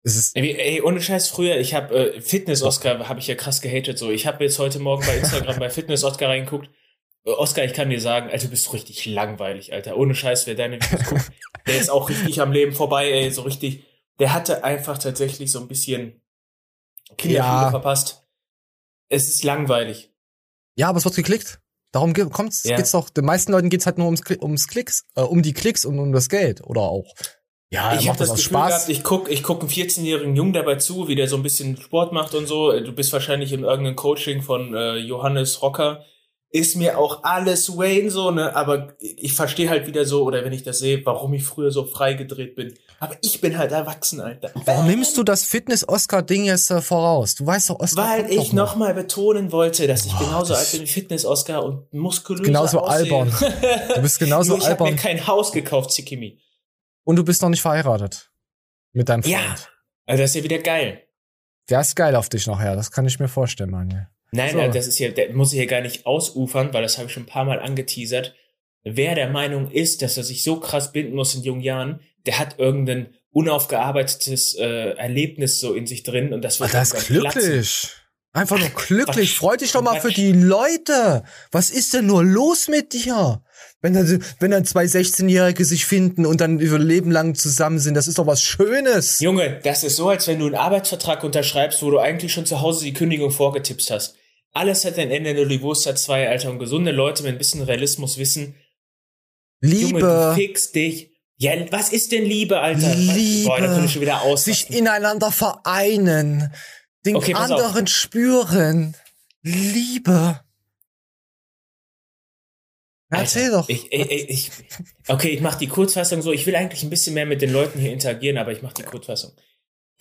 Es ist, Ey, ey, ohne Scheiß, früher, ich habe äh, Fitness-Oscar, habe ich ja krass gehatet. So, ich habe jetzt heute Morgen bei Instagram bei Fitness-Oscar reingeguckt. Äh, Oscar, ich kann dir sagen, Alter, du bist richtig langweilig, Alter. Ohne Scheiß, wer deine Videos guckt, der ist auch richtig am Leben vorbei, ey, so richtig. Der hatte einfach tatsächlich so ein bisschen Kinderschule Ja. verpasst. Es ist langweilig. Ja, aber es wird geklickt. Darum kommt's, Ja. geht's doch. Den meisten Leuten geht's halt nur ums, ums Klicks, äh, um die Klicks und um das Geld. Oder auch. Ja, ich macht das, das Gefühl Spaß. gehabt, ich guck, ich guck einen 14-jährigen Jungen dabei zu, wie der so ein bisschen Sport macht und so. Du bist wahrscheinlich in irgendeinem Coaching von äh, Johannes Rocker. Ist mir auch alles Wayne so, ne? Aber ich verstehe halt wieder so, oder wenn ich das sehe, warum ich früher so frei gedreht bin. Aber ich bin halt erwachsen, Alter. Warum nimmst du das Fitness-Oscar-Ding jetzt äh, voraus? Du weißt doch, Oscar. Weil ich doch noch. nochmal betonen wollte, dass ich Boah, genauso alt bin wie Fitness-Oscar und muskulös Genauso albern. Du bist genauso ich albern. mir kein Haus gekauft, Zikimi. Und du bist noch nicht verheiratet. Mit deinem Freund. Ja. Also das ist ja wieder geil. Der ist geil auf dich nachher, das kann ich mir vorstellen, Manuel. Nein, So. äh, das ist hier, der muss ich hier gar nicht ausufern, weil das habe ich schon ein paar Mal angeteasert. Wer der Meinung ist, dass er sich so krass binden muss in jungen Jahren, der hat irgendein unaufgearbeitetes äh, Erlebnis so in sich drin und das wird Alter, ist irgendwann platzen. glücklich. Einfach nur glücklich. Quatsch. Freu dich doch mal für die Leute. Was ist denn nur los mit dir? Wenn dann, wenn dann zwei 16-Jährige sich finden und dann über Leben lang zusammen sind, das ist doch was Schönes. Junge, das ist so, als wenn du einen Arbeitsvertrag unterschreibst, wo du eigentlich schon zu Hause die Kündigung vorgetippt hast. Alles hat ein Ende, Wurst hat zwei, Alter. Und gesunde Leute mit ein bisschen Realismus wissen, Junge, du Liebe, fix dich. Ja, was ist denn Liebe, Alter? Boah, da könnte ich schon wieder aus. sich ineinander vereinen, den Okay, anderen spüren. Liebe. Erzähl doch. Ich, ich, ich, ich, okay, ich mache die Kurzfassung so. Ich will eigentlich ein bisschen mehr mit den Leuten hier interagieren, aber ich mache die Kurzfassung.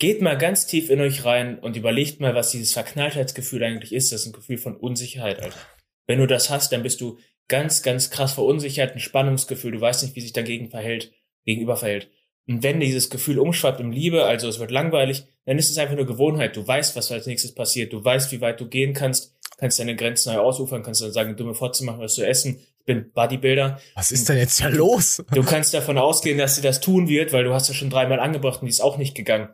Geht mal ganz tief in euch rein und überlegt mal, was dieses Verknalltheitsgefühl eigentlich ist. Das ist ein Gefühl von Unsicherheit, Alter. Wenn du das hast, dann bist du ganz, ganz krass verunsichert, ein Spannungsgefühl. Du weißt nicht, wie sich dagegen verhält, gegenüber verhält. Und wenn dieses Gefühl umschwappt in Liebe, also es wird langweilig, dann ist es einfach nur Gewohnheit. Du weißt, was als nächstes passiert. Du weißt, wie weit du gehen kannst, kannst deine Grenzen neu ausufern, kannst dann sagen, dumme Fotze machen, was zu essen. Ich bin Bodybuilder. Was ist denn jetzt hier los? Du kannst davon ausgehen, dass sie das tun wird, weil du hast ja schon dreimal angebracht und die ist auch nicht gegangen.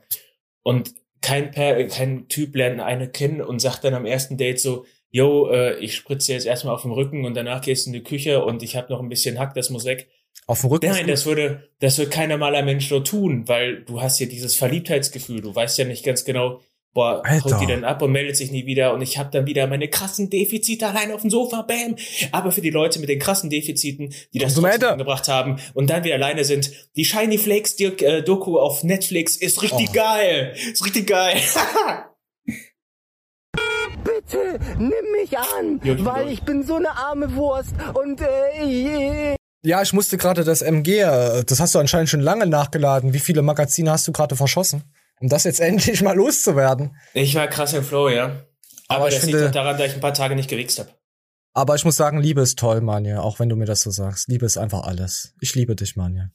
Und kein, per, kein Typ lernt eine kennen und sagt dann am ersten Date so, yo, äh, ich spritze jetzt erstmal auf den Rücken und danach gehst du in die Küche und ich habe noch ein bisschen Hack, das muss weg. Auf dem Rücken. Nein, das würde, das wird kein normaler Mensch so tun, weil du hast ja dieses Verliebtheitsgefühl. Du weißt ja nicht ganz genau, boah, Alter. haut die dann ab und meldet sich nie wieder und ich habe dann wieder meine krassen Defizite allein auf dem Sofa, bam. Aber für die Leute mit den krassen Defiziten, die das angebracht haben und dann wieder alleine sind, die Shiny Flakes Dirk, äh, Doku auf Netflix ist richtig Oh. geil. Ist richtig geil. Bitte nimm mich an, Ja, weil ich bin so eine arme Wurst und äh, Ja, ich musste gerade das MG, äh, das hast du anscheinend schon lange nachgeladen. Wie viele Magazine hast du gerade verschossen? Um das jetzt endlich mal loszuwerden. Ich war krass im Flow, ja. Aber, Aber ich das finde- liegt auch daran, dass ich ein paar Tage nicht gewichst habe. Aber ich muss sagen, Liebe ist toll, Manja, auch wenn du mir das so sagst. Liebe ist einfach alles. Ich liebe dich, Manja.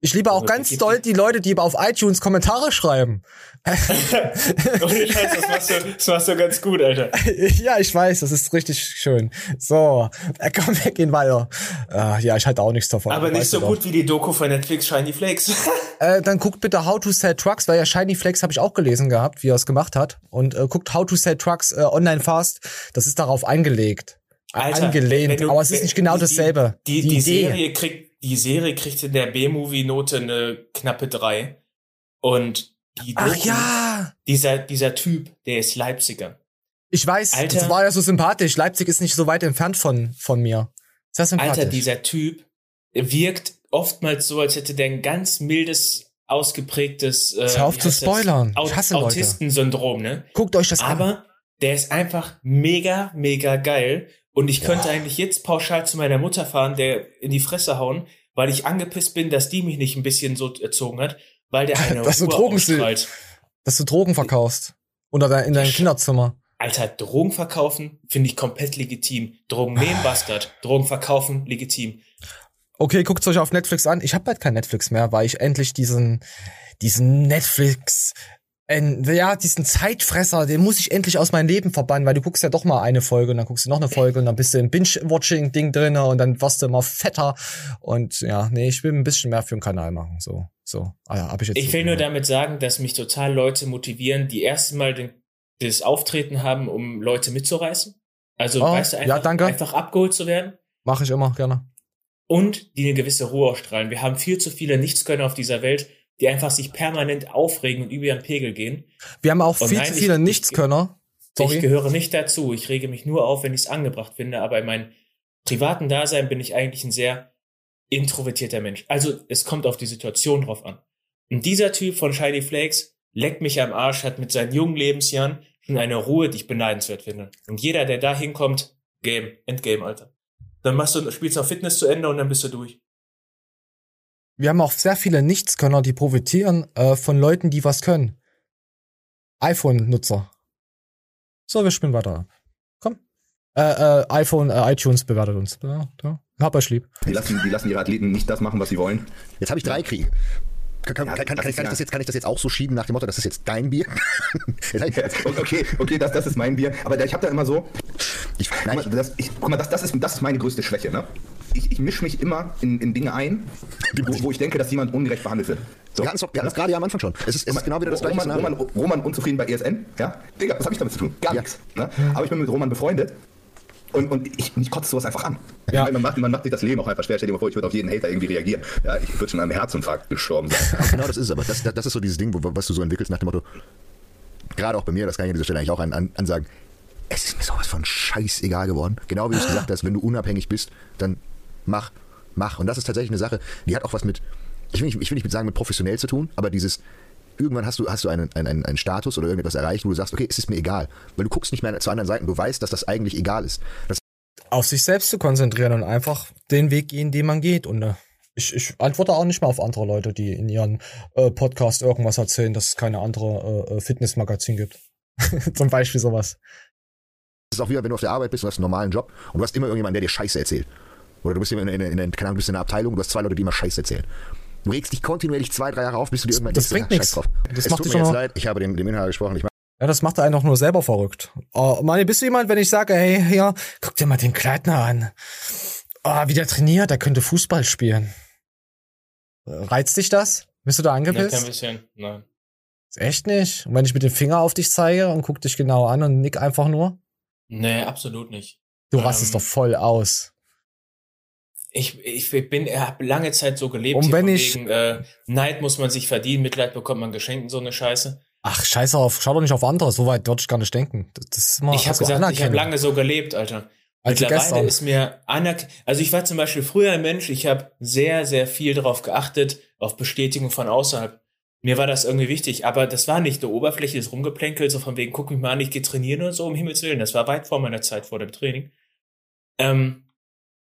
Ich liebe auch Aber ganz doll die Leute, die auf iTunes Kommentare schreiben. Ohne Scheiß, das machst, du, das machst du ganz gut, Alter. ja, ich weiß, das ist richtig schön. So, äh, komm, wir gehen weiter. Äh, ja, ich halte auch nichts davon. Aber nicht so du doch. gut wie die Doku von Netflix Shiny Flakes. Äh, dann guckt bitte How to Sell Trucks, weil ja Shiny Flex habe ich auch gelesen gehabt, wie er es gemacht hat. Und äh, guckt How to Sell Trucks äh, online fast. Das ist darauf eingelegt. Alter, angelehnt. du- aber es ist nicht genau die- dasselbe. Die, die, Idee. Serie kriegt, die Serie kriegt in der B-Movie-Note eine knappe drei Und die Ach Doku, ja. dieser, dieser Typ, der ist Leipziger. Ich weiß, Alter. das war ja so sympathisch. Leipzig ist nicht so weit entfernt von, von mir. Sehr sympathisch. Alter, dieser Typ wirkt oftmals so, als hätte der ein ganz mildes, ausgeprägtes äh, Hör auf zu das? spoilern. Au Ich hasse Leute. Autistensyndrom, ne? Guckt euch das an. Aber der ist einfach mega, mega geil. Und ich könnte eigentlich jetzt pauschal zu meiner Mutter fahren, der in die Fresse hauen, weil ich angepisst bin, dass die mich nicht ein bisschen so erzogen hat, weil der eine Dass du Drogen ausstrahlt. Dass du Drogen verkaufst. Oder in deinem Kinderzimmer. Alter, Drogen verkaufen finde ich komplett legitim. Drogen nehmen, Bastard. Drogen verkaufen, legitim. Okay, guckt's euch auf Netflix an. Ich habe bald kein Netflix mehr, weil ich endlich diesen, diesen Netflix, äh, ja, diesen Zeitfresser, den muss ich endlich aus meinem Leben verbannen, weil du guckst ja doch mal eine Folge und dann guckst du noch eine Folge und dann bist du im Binge-Watching-Ding drinne und dann wirst du immer fetter. Und ja, nee, ich will ein bisschen mehr für den Kanal machen. So, so. Ah ja, hab ich jetzt. Ich will nur damit sagen, dass mich total Leute motivieren, die erstmal den, das Auftreten haben, um Leute mitzureißen. Also, Oh, weißt du, ja, einfach, danke. einfach abgeholt zu werden. Mache ich immer gerne. und die eine gewisse Ruhe ausstrahlen. Wir haben viel zu viele Nichtskönner auf dieser Welt, die einfach sich permanent aufregen und über ihren Pegel gehen. Wir haben auch Und viel nein, zu ich- viele ich- Nichtskönner. Ich Sorry. gehöre nicht dazu. Ich rege mich nur auf, wenn ich es angebracht finde, aber in meinem privaten Dasein bin ich eigentlich ein sehr introvertierter Mensch. Also es kommt auf die Situation drauf an. Und dieser Typ von Shiny Flakes leckt mich am Arsch, hat mit seinen jungen Lebensjahren schon eine Ruhe, die ich beneidenswert finde. Und jeder, der da hinkommt, Game, Endgame, Alter. Dann machst du, spielst du auf Fitness zu Ende und dann bist du durch. Wir haben auch sehr viele Nichtskönner, die profitieren äh, von Leuten, die was können. iPhone-Nutzer. So, wir spielen weiter. Komm. Äh, äh, iPhone, äh, iTunes bewertet uns. Ja, ja. Hab euch lieb. Die lassen, die lassen ihre Athleten nicht das machen, was sie wollen. Jetzt habe ich drei Kriege. Kann, kann, Ja, kann, kann, das kann, ist ich, kann, ich ja- das jetzt, kann ich das jetzt auch so schieben nach dem Motto, das ist jetzt dein Bier? Okay, okay, das, das ist mein Bier. Aber ich habe da immer so. Ich, Guck mal, das, ich, guck mal das, das, ist, das ist meine größte Schwäche. Ne? Ich, ich mische mich immer in, in Dinge ein, wo, wo ich denke, dass jemand ungerecht behandelt wird. So. Wir hatten es gerade ja am Anfang schon. Es ist, es ist genau wieder das gleiche Roman, Szenario. Roman, Roman unzufrieden bei ESN, ja? Digga, was habe ich damit zu tun? Gar nichts. Ne? Aber ich bin mit Roman befreundet und, und ich, mich kotzt sowas einfach an. Ja. Weil Man, macht, man macht sich das Leben auch einfach schwer. Stell dir mal vor, ich würde auf jeden Hater irgendwie reagieren. Ja, ich würde schon an einem Herzinfarkt gestorben sein. Genau das ist es aber. Das, das, das ist so dieses Ding, wo, was du so entwickelst nach dem Motto, gerade auch bei mir, das kann ich an dieser Stelle eigentlich auch an, an, ansagen, es ist mir sowas von scheißegal geworden. Genau wie du es gesagt hast, wenn du unabhängig bist, dann mach, mach. Und das ist tatsächlich eine Sache, die hat auch was mit, ich will nicht, ich will nicht sagen mit professionell zu tun, aber dieses, irgendwann hast du, hast du einen, einen, einen Status oder irgendetwas erreicht, wo du sagst, okay, es ist mir egal. Weil du guckst nicht mehr zu anderen Seiten, du weißt, dass das eigentlich egal ist. Das Auf sich selbst zu konzentrieren und einfach den Weg gehen, den man geht. Und äh, ich, ich antworte auch nicht mehr auf andere Leute, die in ihren äh, Podcast irgendwas erzählen, dass es keine andere äh, äh, Fitnessmagazin gibt. Zum Beispiel sowas. ist auch wieder, wenn du auf der Arbeit bist, du hast einen normalen Job und du hast immer irgendjemanden, der dir Scheiße erzählt. Oder du bist in, in, in, in, keine Ahnung, du bist in einer Abteilung, du hast zwei Leute, die immer Scheiße erzählen. Du regst dich kontinuierlich zwei, drei Jahre auf, bis du dir irgendwann Das bringt nix. scheiß drauf. Das es macht tut mir jetzt leid, ich habe dem, dem Inhaber gesprochen, ich Ja, das macht einen doch nur selber verrückt. Oh, Mani, bist du jemand, wenn ich sage, hey, hier, guck dir mal den Kleidner an. Oh, wie der trainiert, der könnte Fußball spielen. Reizt dich das? Bist du da Ja, kein angepisst? bisschen. Nein. Echt nicht? Und wenn ich mit dem Finger auf dich zeige und guck dich genau an und nick einfach nur? Nee, absolut nicht. Du rastest Ähm, doch voll aus. Ich, ich bin, ich habe lange Zeit so gelebt. Und wenn ich- Wegen, äh, Neid muss man sich verdienen, Mitleid bekommt man geschenkt und so eine Scheiße. Ach, scheiß auf, schau doch nicht auf andere, so weit würde ich gar nicht denken. Das ist immer Ich habe also gesagt, ich habe lange so gelebt, Alter. Also Mittlerweile ist mir anerk also ich war zum Beispiel früher ein Mensch, ich habe sehr, sehr viel darauf geachtet, auf Bestätigung von außerhalb. Mir war das irgendwie wichtig, aber das war nicht eine Oberfläche, das Rumgeplänkel, so von wegen, guck mich mal an, ich gehe trainieren oder so, um Himmels Willen. Das war weit vor meiner Zeit, vor dem Training. Ähm,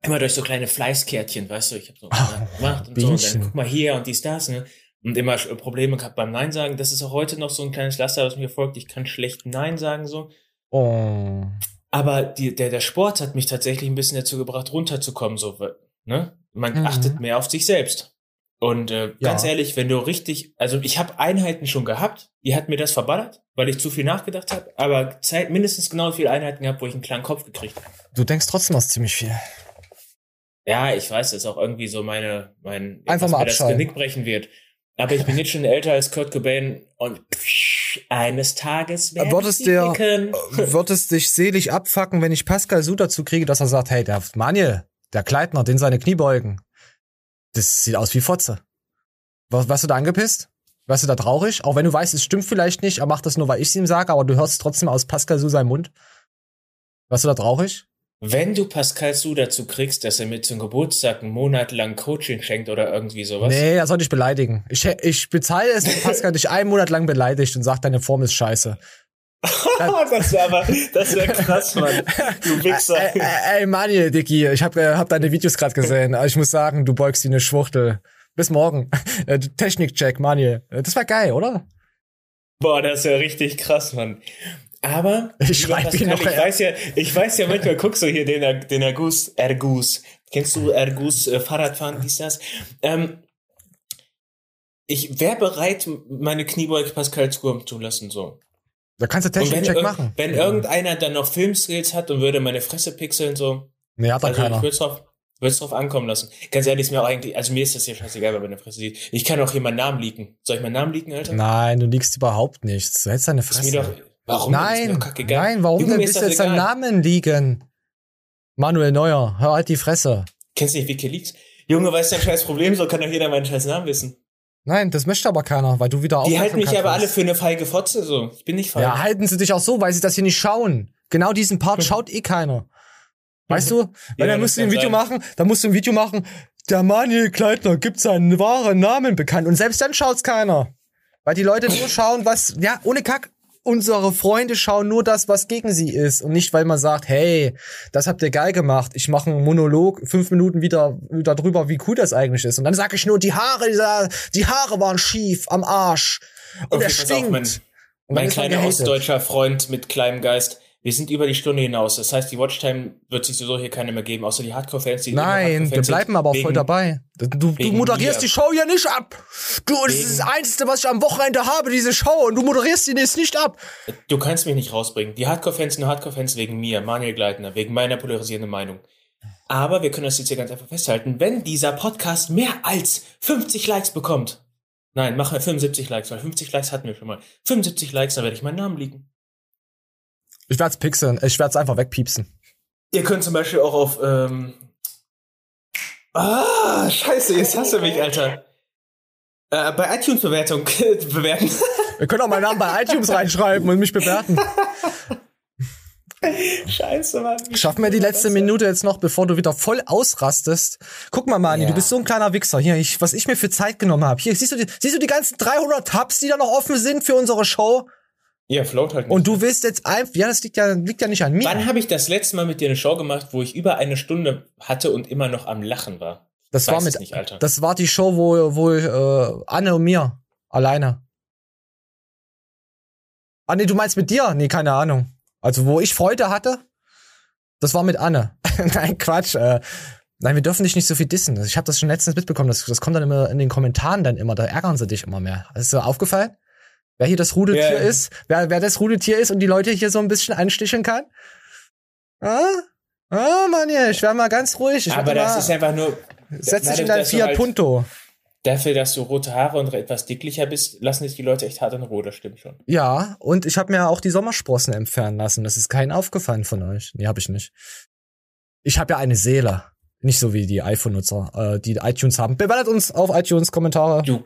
immer durch so kleine Fleißkärtchen, weißt du, ich habe so gemacht und so, und dann guck mal hier und dies, das, ne? Und immer Probleme gehabt beim Nein sagen. Das ist auch heute noch so ein kleines Laster, was mir folgt. Ich kann schlecht Nein sagen, so. Oh. Aber die, der, der Sport hat mich tatsächlich ein bisschen dazu gebracht, runterzukommen. So, ne? Man Mhm. achtet mehr auf sich selbst. Und äh, Ja. ganz ehrlich, wenn du richtig, also ich habe Einheiten schon gehabt, die hat mir das verballert, weil ich zu viel nachgedacht habe, aber Zeit, mindestens genau viele Einheiten gehabt, wo ich einen klaren Kopf gekriegt habe. Du denkst trotzdem aus ziemlich viel. Ja, ich weiß, das ist auch irgendwie so meine, mein, Einfach mal mir das abschalten. Genick brechen wird. Aber ich bin jetzt schon älter als Kurt Cobain und pff, eines Tages werde Wird es dir, ficken. wird es dich selig abfacken, wenn ich Pascal Su dazu kriege, dass er sagt, hey, der Manuel, der Kleidner, den seine Knie beugen. Das sieht aus wie Fotze. Was, warst du da angepisst? Warst du da traurig? Auch wenn du weißt, es stimmt vielleicht nicht, er macht das nur, weil ich es ihm sage, aber du hörst trotzdem aus Pascal Su seinem Mund. Warst du da traurig? Wenn du Pascal Su dazu kriegst, dass er mir zum Geburtstag einen Monat lang Coaching schenkt oder irgendwie sowas. Nee, er soll dich beleidigen. Ich, ich bezahle es, wenn Pascal dich einen Monat lang beleidigt und sagt, deine Form ist scheiße. das wäre aber, das wäre krass, Mann. Du Wichser. Ey, ey, ey Manuel, Dicky, ich habe äh, hab deine Videos gerade gesehen. Ich muss sagen, du beugst wie eine Schwuchtel. Bis morgen. Äh, Technik-Check, Manuel. Äh, Das war geil, oder? Boah, das ist ja richtig krass, Mann. Aber Ich lieber schreib ihn noch, ich ja. weiß ja, ich weiß ja manchmal guckst du hier den, Er- den Ergus, Ergus. Kennst du Ergus äh, Fahrradfahren, dies, das? Ähm, ich wäre bereit, meine Kniebeuge Pascal zukommen zu lassen, so. Da kannst du Technik-Check machen. wenn irgendeiner dann noch Filmskills hat und würde meine Fresse pixeln, so. Nee, hat da also keiner. ich würde es drauf, würd's drauf ankommen lassen. Ganz ehrlich, ist mir auch eigentlich, also mir ist das hier scheißegal, wer meine Fresse sieht. Ich kann auch hier meinen Namen leaken. Soll ich meinen Namen leaken, Alter? Nein, du liegst überhaupt nichts. Du hältst deine Ist Fresse. mir doch, warum nein, nein, warum Junge, denn bist du jetzt egal. Namen liegen? Manuel Neuer, hör halt die Fresse. Kennst du nicht Wikileaks? Junge, was ist dein scheiß Problem? So kann doch jeder meinen scheiß Namen wissen. Nein, das möchte aber keiner, weil du wieder Die halten mich aber alle für eine feige Fotze, so. Ich bin nicht feige. Ja, halten sie dich auch so, weil sie das hier nicht schauen. Genau diesen Part schaut eh keiner. Weißt du? Weil Ja, dann musst du ein Video sein. machen, dann musst du ein Video machen, der Manuel Kleitner gibt seinen wahren Namen bekannt. Und selbst dann schaut's keiner. Weil die Leute nur schauen, was, ja, ohne Kack. Unsere Freunde schauen nur das, was gegen sie ist. Und nicht, weil man sagt, hey, das habt ihr geil gemacht. Ich mache einen Monolog, fünf Minuten wieder, drüber, wie cool das eigentlich ist. Und dann sage ich nur, die Haare, die Haare waren schief am Arsch. Und Okay, er auf, stinkt. mein, mein kleiner ostdeutscher Freund mit kleinem Geist. Wir sind über die Stunde hinaus. Das heißt, die Watchtime wird sich sowieso hier keine mehr geben, außer die Hardcore-Fans, die Nein, wir Hardcore-Fans bleiben aber wegen- voll dabei. Du, du moderierst die Show ja nicht ab. Du, das Wegen- ist das Einzige, was ich am Wochenende habe, diese Show. Und du moderierst die jetzt nicht ab. Du kannst mich nicht rausbringen. Die Hardcore-Fans sind Hardcore-Fans wegen mir, Manuel Gleitner, wegen meiner polarisierenden Meinung. Aber wir können das jetzt hier ganz einfach festhalten. Wenn dieser Podcast mehr als 50 Likes bekommt, nein, machen wir 75 Likes, weil 50 Likes hatten wir schon mal. 75 Likes, dann werde ich meinen Namen liegen. Ich werd's pixeln. Ich werd's einfach wegpiepsen. Ihr könnt zum Beispiel auch auf, ähm, ah, scheiße, jetzt hast du mich, Alter. Äh, bei iTunes-Bewertung bewerten. Wir können auch meinen Namen bei iTunes reinschreiben und mich bewerten. Scheiße, Mann. Schaffen wir die letzte Minute jetzt noch, bevor du wieder voll ausrastest. Guck mal, Mani, Ja. du bist so ein kleiner Wichser. Hier, ich, was ich mir für Zeit genommen habe. Hier, siehst du, die, siehst du die ganzen 300 Tabs, die da noch offen sind für unsere Show? Ja, float halt nicht. Und du willst jetzt einfach, ja, das liegt ja, liegt ja nicht an mir. Wann habe ich das letzte Mal mit dir eine Show gemacht, wo ich über eine Stunde hatte und immer noch am Lachen war? Das war mit, nicht, Alter. das war die Show, wo, wo äh, Anne und mir alleine. Ah, nee, du meinst mit dir? Nee, keine Ahnung. Also, wo ich Freude hatte, das war mit Anne. Nein, Quatsch. Äh, nein, wir dürfen dich nicht so viel dissen. Ich habe das schon letztens mitbekommen. Das, das kommt dann immer in den Kommentaren dann immer. Da ärgern sie dich immer mehr. Ist dir aufgefallen? Wer hier das Rudeltier Ja. ist? Wer, wer das Rudeltier ist und die Leute hier so ein bisschen ansticheln kann? Ah? Ah, Mann, ja, ich wär mal ganz ruhig. Ich Aber das mal- ist einfach nur. Setz dich in dein Fiat halt- Punto. Dafür, dass du rote Haare und etwas dicklicher bist, lassen dich die Leute echt hart in Ruhe, das stimmt schon. Ja, und ich habe mir auch die Sommersprossen entfernen lassen. Das ist kein aufgefallen von euch. Nee, habe ich nicht. Ich habe ja eine Seele. Nicht so wie die iPhone-Nutzer, äh, die iTunes haben. Bewertet uns auf iTunes, Kommentare. Du,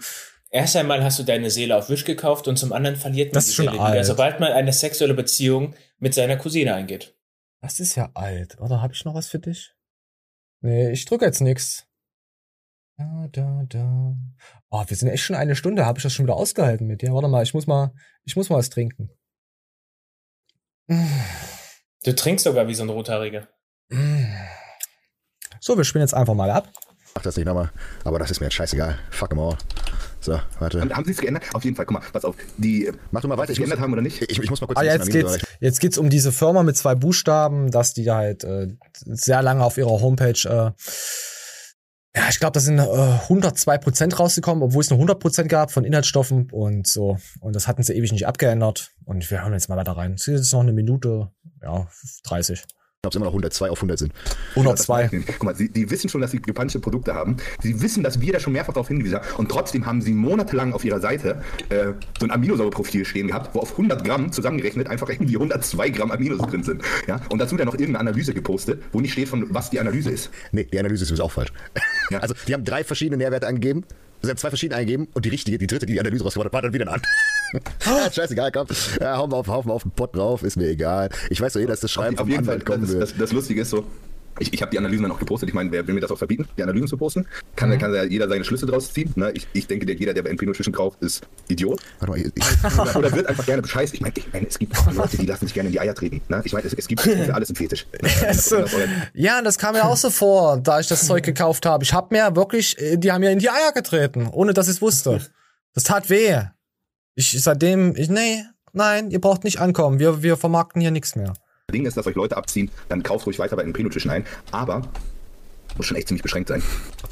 Erst einmal hast du deine Seele auf Wisch gekauft und zum anderen verliert man Das die ist schon Seele wieder, alt. sobald man eine sexuelle Beziehung mit seiner Cousine eingeht. Das ist ja alt. Oder habe ich noch was für dich? Nee, ich drücke jetzt nix. Da, da, da. Oh, wir sind echt schon eine Stunde. Habe ich das schon wieder ausgehalten mit dir? Warte mal, ich muss mal, ich muss mal was trinken. Du trinkst sogar wie so ein Rothaariger. So, wir spielen jetzt einfach mal ab. Mach das nicht nochmal. Aber das ist mir jetzt scheißegal. Fuck 'em all. So, warte. Haben, haben Sie es geändert? Auf jeden Fall, guck mal, pass auf. Die, Mach du mal weiter. Ich geändert haben oder nicht? Ich, ich muss mal kurz Ah, jetzt geht's, Video jetzt geht's um diese Firma mit zwei Buchstaben, dass die halt äh, sehr lange auf ihrer Homepage, äh, ja, ich glaube, da sind äh, 102 Prozent rausgekommen, obwohl es nur 100 Prozent gab von Inhaltsstoffen und so. Und das hatten sie ewig nicht abgeändert. Und wir hören jetzt mal weiter rein. Es ist jetzt noch eine Minute, ja, 30. Ob es immer noch 102 auf 100 sind. 102. Guck mal, sie, die wissen schon, dass sie gepanschte Produkte haben. Sie wissen, dass wir da schon mehrfach darauf hingewiesen haben. Und trotzdem haben sie monatelang auf ihrer Seite äh, so ein Aminosäureprofil stehen gehabt, wo auf 100 Gramm zusammengerechnet einfach irgendwie 102 Gramm Aminos drin sind. Ja? Und dazu dann noch irgendeine Analyse gepostet, wo nicht steht, von was die Analyse ist. Nee, die Analyse ist übrigens auch falsch. Also, die haben drei verschiedene Nährwerte angegeben. Sie haben zwei verschiedene eingegeben und die richtige, die dritte, die die Analyse rausgebracht hat, war dann wieder ein an. ja, scheißegal, komm. Ja, hau mal auf, hau mal auf den Pott drauf, ist mir egal. Ich weiß doch eh, dass das Schreiben Auf vom jeden Fall, Anwalt kommen das, wird. das, das Lustige ist so, ich, ich habe die Analysen dann auch gepostet. Ich meine, wer will mir das auch verbieten, die Analysen zu posten? Kann, Mhm. kann ja jeder seine Schlüsse draus ziehen. Ne? Ich, ich denke, der, jeder, der bei NP Nutrition kauft, ist Idiot. Warte mal, ich, oder, oder wird einfach gerne bescheißt. Ich meine, ich meine, es gibt auch Leute, die lassen sich gerne in die Eier treten. Ne? Ich meine, es, es gibt für alles einen Fetisch. So. Ja, das kam mir auch so vor, da ich das Zeug gekauft habe. Ich habe mir wirklich, äh, die haben mir in die Eier getreten, ohne dass ich es wusste. Das tat weh. Ich seitdem, ich, nee, nein, ihr braucht nicht ankommen. Wir, wir vermarkten hier nichts mehr. Ding ist, dass euch Leute abziehen, dann kauft ruhig weiter bei NP Nutrition ein. Aber muss schon echt ziemlich beschränkt sein.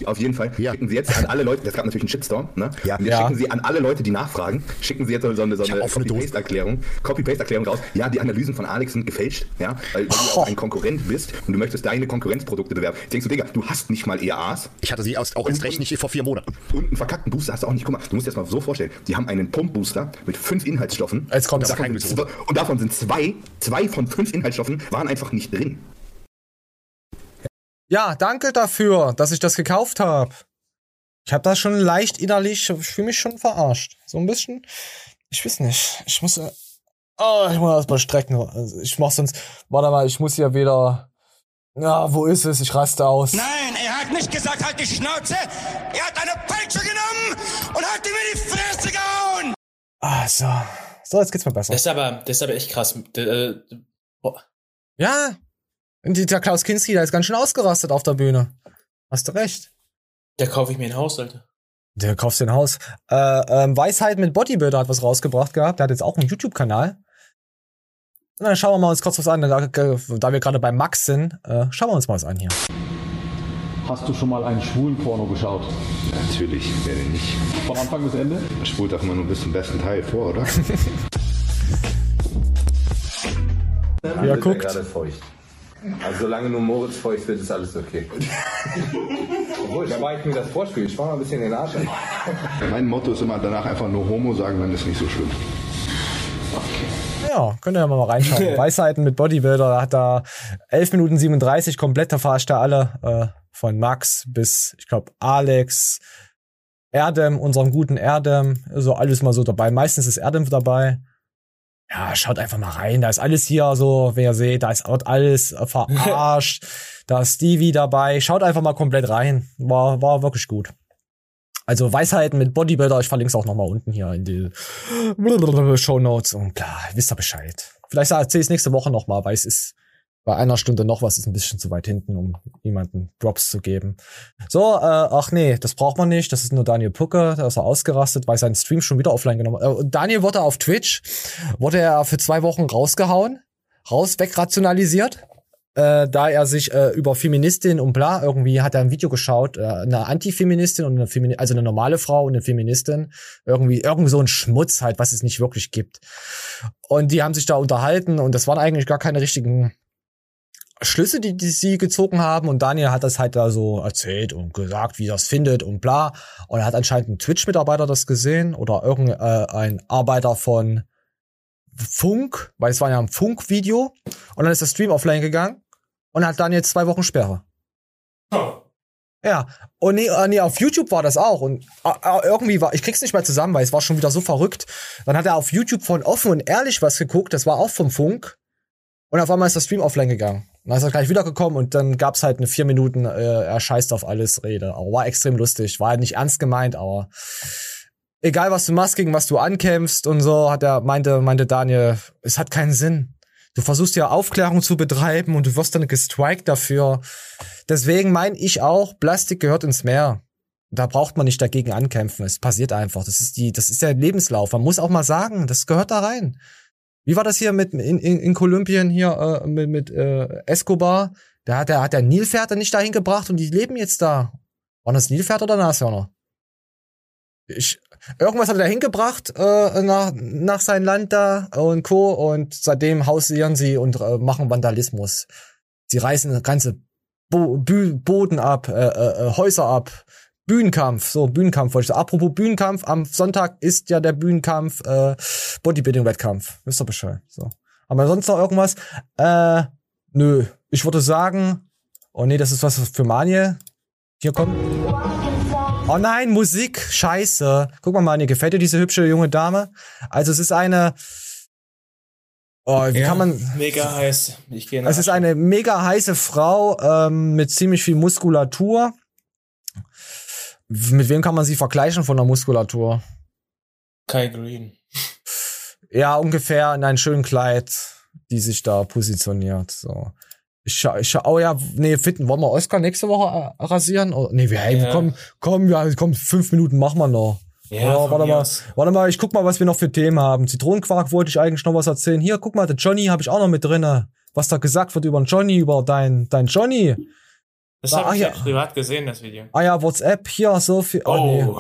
Auf jeden Fall schicken Sie jetzt an alle Leute, das gab natürlich einen Shitstorm, ne? Ja. Und jetzt Ja. schicken Sie an alle Leute, die nachfragen, schicken Sie jetzt so eine, so eine Copy-Paste-Erklärung, Copy-Paste-Erklärung raus. Ja, die Analysen von Alex sind gefälscht, ja, weil du auch ein Konkurrent bist und du möchtest deine Konkurrenzprodukte bewerben. Denkst du, Digga, du hast nicht mal EAAs. Ich hatte sie auch erst recht nicht vor vier Monaten. Und einen verkackten Booster hast du auch nicht. Guck mal, du musst dir das mal so vorstellen. Die haben einen Pump-Booster mit fünf Inhaltsstoffen. Jetzt kommt und davon, und davon sind zwei, zwei von fünf Inhaltsstoffen waren einfach nicht drin. Ja, danke dafür, dass ich das gekauft habe. Ich habe das schon leicht innerlich, ich fühle mich schon verarscht. So ein bisschen. Ich weiß nicht. Ich muss. äh, Oh, ich muss das mal strecken. Also ich mach sonst. Warte mal, ich muss hier wieder. Ja, wo ist es? Ich raste aus. Nein, er hat nicht gesagt, halt die Schnauze. Er hat eine Peitsche genommen und hat ihm in die Fresse gehauen. Ah, so. So, jetzt geht's mir besser. Das ist aber, das ist aber echt krass. D- äh. Ja. Und die- der Klaus Kinski, der ist ganz schön ausgerastet auf der Bühne. Hast du recht. Da kaufe ich mir ein Haus, Alter. Der kauft ein Haus. Äh, ähm, Weisheit mit Bodybuilder hat was rausgebracht gehabt. Der hat jetzt auch einen YouTube-Kanal. Und dann schauen wir mal uns kurz was an. Da, da wir gerade bei Max sind, äh, schauen wir uns mal was an hier. Hast du schon mal einen schwulen Porno geschaut? Natürlich, wer denn nicht? Von Anfang bis Ende? Man spult doch immer nur bis zum besten Teil vor, oder? Ja, guckt. Also solange nur Moritz feucht wird, ist alles okay. Obwohl, da war ich mir das Vorspiel. Ich war mal ein bisschen in den Arsch. Mein Motto ist immer danach einfach nur Homo sagen, dann ist nicht so schlimm. Ja, könnt ihr ja mal reinschauen. Weisheiten mit Bodybuilder, da hat da 11 Minuten 37 komplett, da verarscht er alle. Äh, von Max bis, ich glaube, Alex, Erdem, unserem guten Erdem, so alles mal so dabei. Meistens ist Erdem dabei. Ja, schaut einfach mal rein. Da ist alles hier so, wie ihr seht, da ist alles verarscht. da ist Stevie dabei. Schaut einfach mal komplett rein. War, war wirklich gut. Also Weisheiten mit Bodybuilder, ich verlinke es auch nochmal unten hier in die Show Notes und klar, wisst ihr Bescheid. Vielleicht erzähle ich es nächste Woche nochmal, weil es ist bei einer Stunde noch was, ist ein bisschen zu weit hinten, um jemanden Drops zu geben. So, äh, ach nee, das braucht man nicht, das ist nur Daniel Pucke, da ist er ausgerastet, weil sein Stream schon wieder offline genommen äh, Daniel wurde auf Twitch, wurde er für zwei Wochen rausgehauen, raus, wegrationalisiert, äh, da er sich äh, über Feministin und bla irgendwie hat er ein Video geschaut, äh, eine Antifeministin und eine Femini also eine normale Frau und eine Feministin, irgendwie irgend so ein Schmutz halt, was es nicht wirklich gibt. Und die haben sich da unterhalten und das waren eigentlich gar keine richtigen Schlüsse, die, die sie gezogen haben und Daniel hat das halt da so erzählt und gesagt, wie er das findet und bla. Und er hat anscheinend ein Twitch-Mitarbeiter das gesehen oder irgendein äh, ein Arbeiter von Funk, weil es war ja ein Funk-Video. Und dann ist der Stream offline gegangen und hat Daniel zwei Wochen Sperre. Ja, und nee, äh, nee, auf YouTube war das auch. Und äh, äh, irgendwie war, ich krieg's nicht mehr zusammen, weil es war schon wieder so verrückt. Dann hat er auf YouTube von offen und ehrlich was geguckt, das war auch vom Funk. Und auf einmal ist der Stream offline gegangen. Dann ist er gleich wiedergekommen und dann gab's halt eine vier Minuten, äh, er scheißt auf alles Rede. Aber war extrem lustig. War halt nicht ernst gemeint, aber egal was du machst, gegen was du ankämpfst und so, hat er, meinte, meinte Daniel, es hat keinen Sinn. Du versuchst ja Aufklärung zu betreiben und du wirst dann gestrikt dafür. Deswegen meine ich auch, Plastik gehört ins Meer. Da braucht man nicht dagegen ankämpfen. Es passiert einfach. Das ist die, das ist der Lebenslauf. Man muss auch mal sagen, das gehört da rein. Wie war das hier mit in, in, in Kolumbien hier äh, mit, mit äh, Escobar? Da hat der hat der Nilpferde nicht dahin gebracht und die leben jetzt da. Waren das Nilpferd oder Nashörner? Ich, irgendwas hat er da hingebracht äh, nach, nach sein Land da und Co. Und seitdem hausieren sie und äh, machen Vandalismus. Sie reißen ganze Bo Boden ab, äh, äh, Häuser ab. Bühnenkampf, so Bühnenkampf wollte ich sagen. Apropos Bühnenkampf, am Sonntag ist ja der Bühnenkampf äh, Bodybuilding-Wettkampf. Wisst ihr Bescheid. So. Aber sonst noch irgendwas? Äh, nö. Ich würde sagen, oh nee, das ist was für Manje. Hier kommt. Oh nein, Musik, scheiße. Guck mal, Manje, gefällt dir diese hübsche junge Dame? Also es ist eine. Oh, wie Ja, kann man. Mega heiß. Ich gehe Es ist eine mega heiße Frau ähm, mit ziemlich viel Muskulatur. Mit wem kann man sie vergleichen von der Muskulatur? Kai Green. Ja, ungefähr in einem schönen Kleid, die sich da positioniert. So. Ich ich oh ja, nee, fitten, wollen wir Oscar nächste Woche äh, rasieren? Oh, nee, wir, hey, Ja. komm, komm, ja, komm, fünf Minuten machen wir noch. Ja, von warte mal, aus. warte mal, ich guck mal, was wir noch für Themen haben. Zitronenquark wollte ich eigentlich noch was erzählen. Hier, guck mal, der Johnny habe ich auch noch mit drinne. Was da gesagt wird über den Johnny, über dein, dein Johnny. Das Ah, habe ich ja. privat gesehen, das Video. Ah ja, WhatsApp, hier, so viel. Oh, Oh.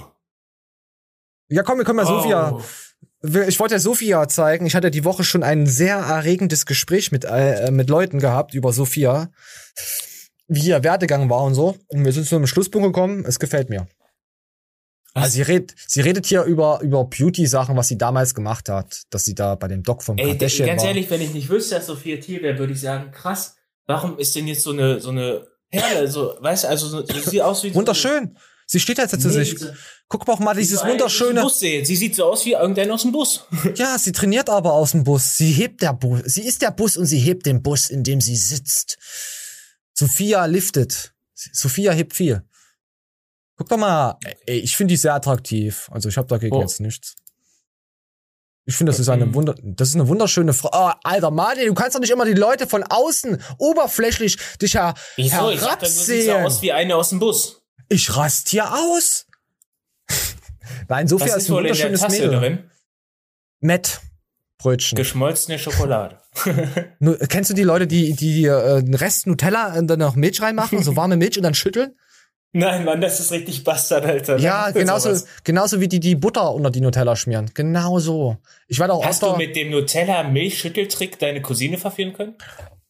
nee. Ja, komm, wir können ja Oh. Sophia. Ich wollte ja Sophia zeigen. Ich hatte die Woche schon ein sehr erregendes Gespräch mit, äh, mit Leuten gehabt über Sophia. Wie ihr Werdegang war und so. Und wir sind zu einem Schlusspunkt gekommen. Es gefällt mir. Also sie redet, sie redet hier über, über Beauty-Sachen, was sie damals gemacht hat. Dass sie da bei dem Doc vom Ey, Kardashian ganz war. ehrlich, wenn ich nicht wüsste, dass Sophia Thiel wäre, würde ich sagen, krass, warum ist denn jetzt so eine, so eine Perle, so, weißt du, also so, sie sieht aus wie so Wunderschön. Sie steht jetzt zu Nee, sich. diese- Guck mal auch mal dieses wunderschöne. Bus sehen. Sie sieht so aus wie irgendein aus dem Bus. Ja, sie trainiert aber aus dem Bus. Sie hebt der Bus. Sie ist der Bus und sie hebt den Bus, in dem sie sitzt. Sophia liftet. Sophia hebt viel. Guck doch mal. Ey, ich finde die sehr attraktiv. Also ich habe dagegen Oh. jetzt nichts. Ich finde, das ist eine Wunder, das ist eine wunderschöne Frau. Oh, alter Mani, du kannst doch nicht immer die Leute von außen oberflächlich dich ja Wieso? Ich dachte, du siehst so herabsehen. aus wie eine aus dem Bus. Ich rast hier aus. Nein, Sophia ist ist ein wunderschönes Mädel. drin? Met. Brötchen. Geschmolzene Schokolade. Kennst du die Leute, die, die äh, einen Rest Nutella und dann noch Milch reinmachen, so warme Milch und dann schütteln? Nein, Mann, das ist richtig Bastard, Alter. Ja, genauso, Sowas. genauso wie die die Butter unter die Nutella schmieren. Genau so. Ich werde auch Hast du mit dem Nutella-Milchschütteltrick deine Cousine verführen können?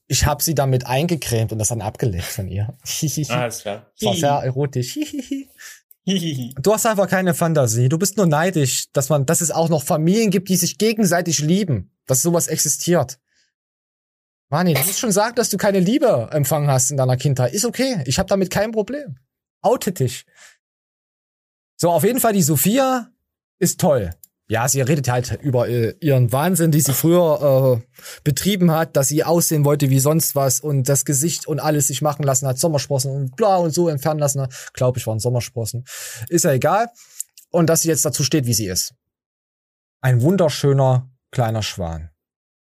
ich habe sie damit eingecremt und das dann abgelegt von ihr. Alles klar. Das war sehr erotisch. Du hast einfach keine Fantasie. Du bist nur neidisch, dass man, dass es auch noch Familien gibt, die sich gegenseitig lieben. Dass sowas existiert. Mani, du musst schon sagen, dass du keine Liebe empfangen hast in deiner Kindheit. Ist okay. Ich habe damit kein Problem. Oute dich. So, auf jeden Fall, die Sophia ist toll. Ja, sie redet halt über äh, ihren Wahnsinn, die sie früher äh, betrieben hat, dass sie aussehen wollte wie sonst was und das Gesicht und alles sich machen lassen hat, Sommersprossen und bla und so entfernen lassen hat. Glaube ich, waren Sommersprossen. Ist ja egal. Und dass sie jetzt dazu steht, wie sie ist. Ein wunderschöner kleiner Schwan.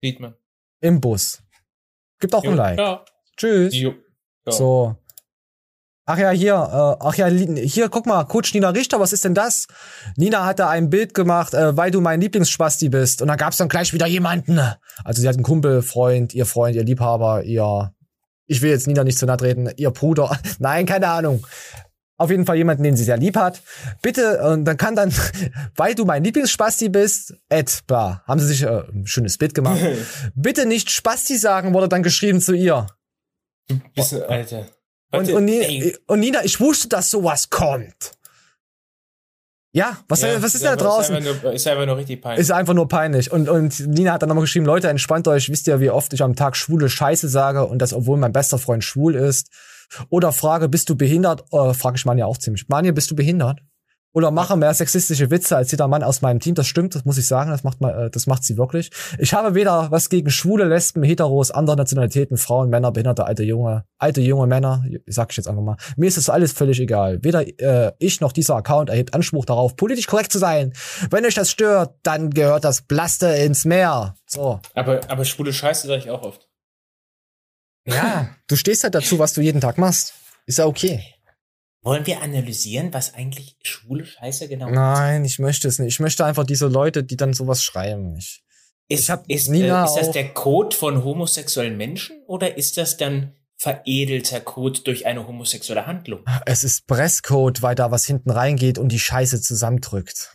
Sieht man. Im Bus. Gibt auch Jo, ein Like. Ja. Tschüss. Jo. Ja. So. Ach ja, hier, äh, ach ja, hier, guck mal, Coach Nina Richter, was ist denn das? Nina hatte ein Bild gemacht, äh, weil du mein Lieblingsspasti bist. Und dann gab's dann gleich wieder jemanden. Also sie hat einen Kumpel, Freund, ihr Freund, ihr Liebhaber, ihr, ich will jetzt Nina nicht zu nahe treten, ihr Bruder. Nein, keine Ahnung. Auf jeden Fall jemanden, den sie sehr lieb hat. Bitte, und dann kann dann, weil du mein Lieblingsspasti bist, Ed, bla, haben sie sich äh, ein schönes Bild gemacht. Bitte nicht Spasti sagen, wurde dann geschrieben zu ihr. Bist du, Alter. Und, und, Nina, ey. und Nina, ich wusste, dass sowas kommt. Ja, was, Ja, was ist da aber draußen? Ist einfach nur, ist einfach nur richtig peinlich. Ist einfach nur peinlich. Und, und Nina hat dann nochmal geschrieben, Leute, entspannt euch. Wisst ihr, wie oft ich am Tag schwule Scheiße sage und das, obwohl mein bester Freund schwul ist. Oder frage, bist du behindert? Äh, frage ich Manja auch ziemlich. Manja, bist du behindert? Oder mache mehr sexistische Witze als jeder Mann aus meinem Team. Das stimmt, das muss ich sagen. Das macht, mal, äh, das macht sie wirklich. Ich habe weder was gegen Schwule, Lesben, Heteros, andere Nationalitäten, Frauen, Männer, Behinderte, alte, junge, alte, junge Männer. Sag ich jetzt einfach mal. Mir ist das alles völlig egal. Weder äh, ich noch dieser Account erhebt Anspruch darauf, politisch korrekt zu sein. Wenn euch das stört, dann gehört das Blaste ins Meer. So. Aber, aber schwule Scheiße sage ich auch oft. Ja, du stehst halt dazu, was du jeden Tag machst. Ist ja okay. Wollen wir analysieren, was eigentlich schwule Scheiße genau Nein, ich möchte es nicht. Ich möchte einfach diese Leute, die dann sowas schreiben. Ich, ist? ich hab Ist, Nina äh, ist das der Code von homosexuellen Menschen oder ist das dann veredelter Code durch eine homosexuelle Handlung? Es ist Presscode, weil da was hinten reingeht und die Scheiße zusammendrückt.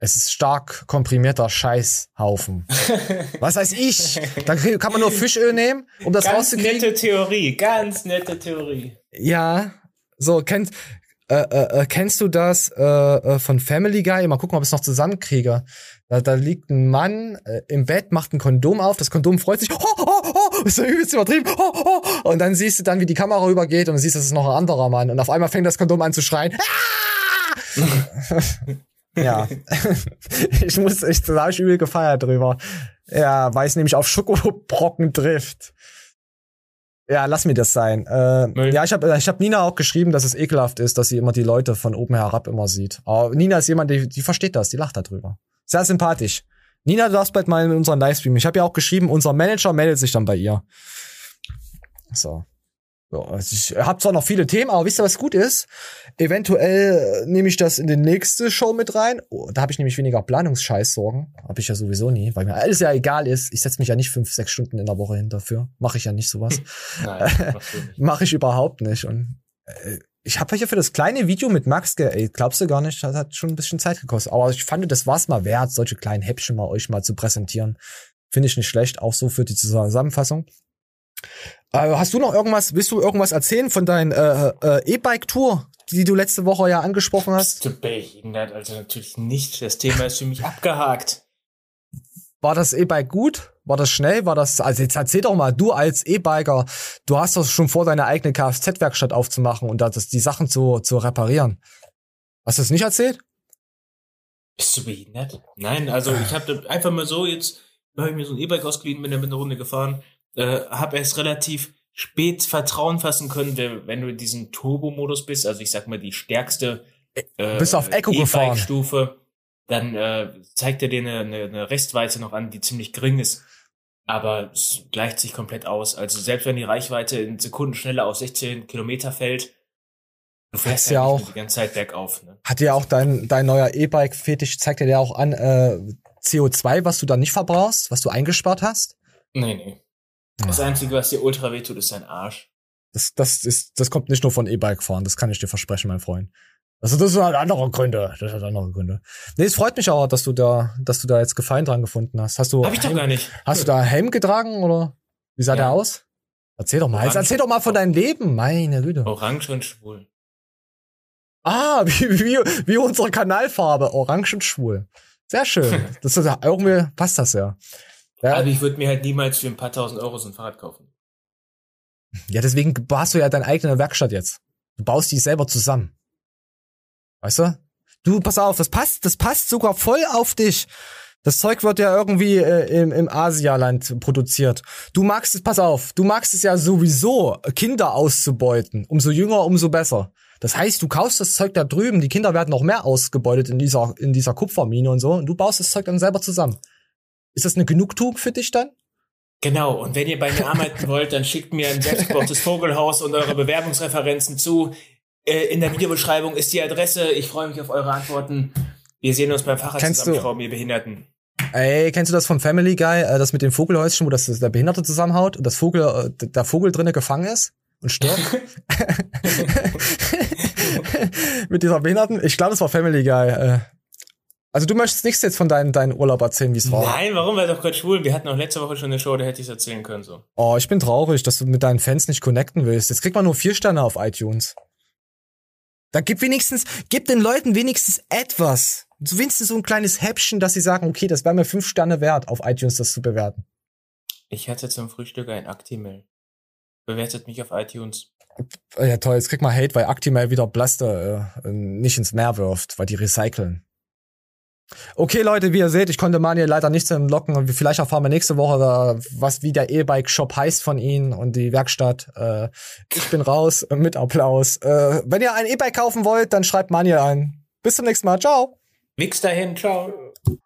Es ist stark komprimierter Scheißhaufen. was weiß ich? Da krieg- kann man nur Fischöl nehmen, um das ganz rauszukriegen. nette Theorie, ganz nette Theorie. Ja, so kennt äh, äh, äh, kennst du das äh, äh, von Family Guy? Mal gucken, ob ich es noch zusammenkriege. Da, da liegt ein Mann äh, im Bett, macht ein Kondom auf, das Kondom freut sich, oh, oh, oh, ist ja übelst übertrieben, oh, oh, und dann siehst du dann, wie die Kamera rübergeht und siehst, das ist noch ein anderer Mann und auf einmal fängt das Kondom an zu schreien. Ah! ja, ich muss, ich, da hab ich übel gefeiert drüber. Ja, weil es nämlich auf Schokobrocken trifft. Ja, lass mir das sein. Äh, ja, ich habe ich hab Nina auch geschrieben, dass es ekelhaft ist, dass sie immer die Leute von oben herab immer sieht. Aber Nina ist jemand, die, die versteht das, die lacht darüber. Sehr sympathisch. Nina, du darfst bald mal in unseren Livestream. Ich habe ja auch geschrieben, unser Manager meldet sich dann bei ihr. So. So also ich habe zwar noch viele Themen, aber wisst ihr, was gut ist? Eventuell äh, nehme ich das in die nächste Show mit rein. Oh, da habe ich nämlich weniger Planungsscheiß-Sorgen. Habe ich ja sowieso nie, weil mir alles ja egal ist. Ich setze mich ja nicht fünf, sechs Stunden in der Woche hin dafür. Mache ich ja nicht sowas. Nein. Mache ich überhaupt nicht. Und äh, ich habe hier für das kleine Video mit Max, ge ey, glaubst du gar nicht, das hat schon ein bisschen Zeit gekostet. Aber ich fand, das war's mal wert, solche kleinen Häppchen mal euch mal zu präsentieren. Finde ich nicht schlecht, auch so für die Zusammenfassung. Äh, hast du noch irgendwas, willst du irgendwas erzählen von deiner äh, äh, E-Bike-Tour, die du letzte Woche ja angesprochen hast? Du behindert, also natürlich nicht. Das Thema ist für mich abgehakt. War das E-Bike gut? War das schnell? War das, also jetzt erzähl doch mal, du als E-Biker, du hast doch schon vor, deine eigene Kfz-Werkstatt aufzumachen und das, die Sachen zu, zu reparieren. Hast du es nicht erzählt? Bist du behindert? Nein, also ich habe einfach mal so jetzt, habe ich mir so ein E-Bike ausgeliehen, bin damit eine Runde gefahren, äh, habe erst relativ spät Vertrauen fassen können, wenn du in diesem Turbo-Modus bist, also ich sag mal die stärkste äh, Bist auf Echo gefahren. E-Bike-Stufe, dann äh, zeigt er dir eine, eine, eine Restweite noch an, die ziemlich gering ist. Aber es gleicht sich komplett aus. Also selbst wenn die Reichweite in Sekunden schneller auf 16 Kilometer fällt, du fährst ja ja auch- die ganze Zeit bergauf. Ne? Hat dir auch dein, dein neuer E-Bike-Fetisch, zeigt dir der auch an, äh, CO2, was du da nicht verbrauchst, was du eingespart hast? Nee, nee. Das Einzige, was dir ultra wehtut, ist dein Arsch. Das, das ist, das kommt nicht nur von E-Bike fahren, das kann ich dir versprechen, mein Freund. Also das sind halt andere Gründe. Das hat andere Gründe. Nee, es freut mich aber, dass du da, dass du da jetzt Gefallen dran gefunden hast. Hast du Hab ich doch Helm- gar nicht. Hast du da Helm getragen oder wie sah Ja. der aus? Erzähl doch mal. Orange. erzähl doch mal von deinem Leben, meine Güte. Orange und schwul. Ah, wie, wie, wie unsere Kanalfarbe, orange und schwul. Sehr schön. Das ist, irgendwie passt das ja. Ja, Aber ich würde mir halt niemals für ein paar tausend Euro so ein Fahrrad kaufen. ja, deswegen hast du ja deine eigene Werkstatt jetzt. Du baust die selber zusammen. Weißt du? Du, pass auf, das passt, das passt sogar voll auf dich. Das Zeug wird ja irgendwie äh, im, im Asialand produziert. Du magst es, pass auf, du magst es ja sowieso, Kinder auszubeuten. Umso jünger, umso besser. Das heißt, du kaufst das Zeug da drüben, die Kinder werden noch mehr ausgebeutet in dieser, in dieser Kupfermine und so, und du baust das Zeug dann selber zusammen. Ist das eine Genugtuung für dich dann? Genau, und wenn ihr bei mir arbeiten wollt, dann schickt mir ein selbstgebautes Vogelhaus und eure Bewerbungsreferenzen zu. Äh, in der Videobeschreibung ist die Adresse. Ich freue mich auf eure Antworten. Wir sehen uns beim Fahrrad Kennst du- zusammenschrauben, ihr Behinderten. Ey, kennst du das von Family Guy, äh, das mit dem Vogelhäuschen, wo das der Behinderte zusammenhaut und das Vogel, äh, der Vogel drinne gefangen ist und stirbt? mit dieser Behinderten? Ich glaube, das war Family Guy. Also du möchtest nichts jetzt von deinem deinem Urlaub erzählen, wie es war. Nein, warum war doch gerade schwul? Wir hatten auch letzte Woche schon eine Show, da hätte ich es erzählen können. so. Oh, ich bin traurig, dass du mit deinen Fans nicht connecten willst. Jetzt kriegt man nur vier Sterne auf iTunes. Dann gib wenigstens, gib den Leuten wenigstens etwas. Wenigstens so ein kleines Häppchen, dass sie sagen, okay, das wäre mir fünf Sterne wert, auf iTunes das zu bewerten. Ich hatte zum Frühstück ein Actimel. Bewertet mich auf iTunes. Ja toll, jetzt krieg mal Hate, weil Actimel wieder Blaster äh, nicht ins Meer wirft, weil die recyceln. Okay, Leute, wie ihr seht, ich konnte Manuel leider nichts entlocken und vielleicht erfahren wir nächste Woche, was wie der E-Bike-Shop heißt von Ihnen und die Werkstatt. Äh, ich bin raus mit Applaus. Äh, wenn ihr ein E-Bike kaufen wollt, dann schreibt Manuel ein. Bis zum nächsten Mal. Ciao. Nix dahin. Ciao.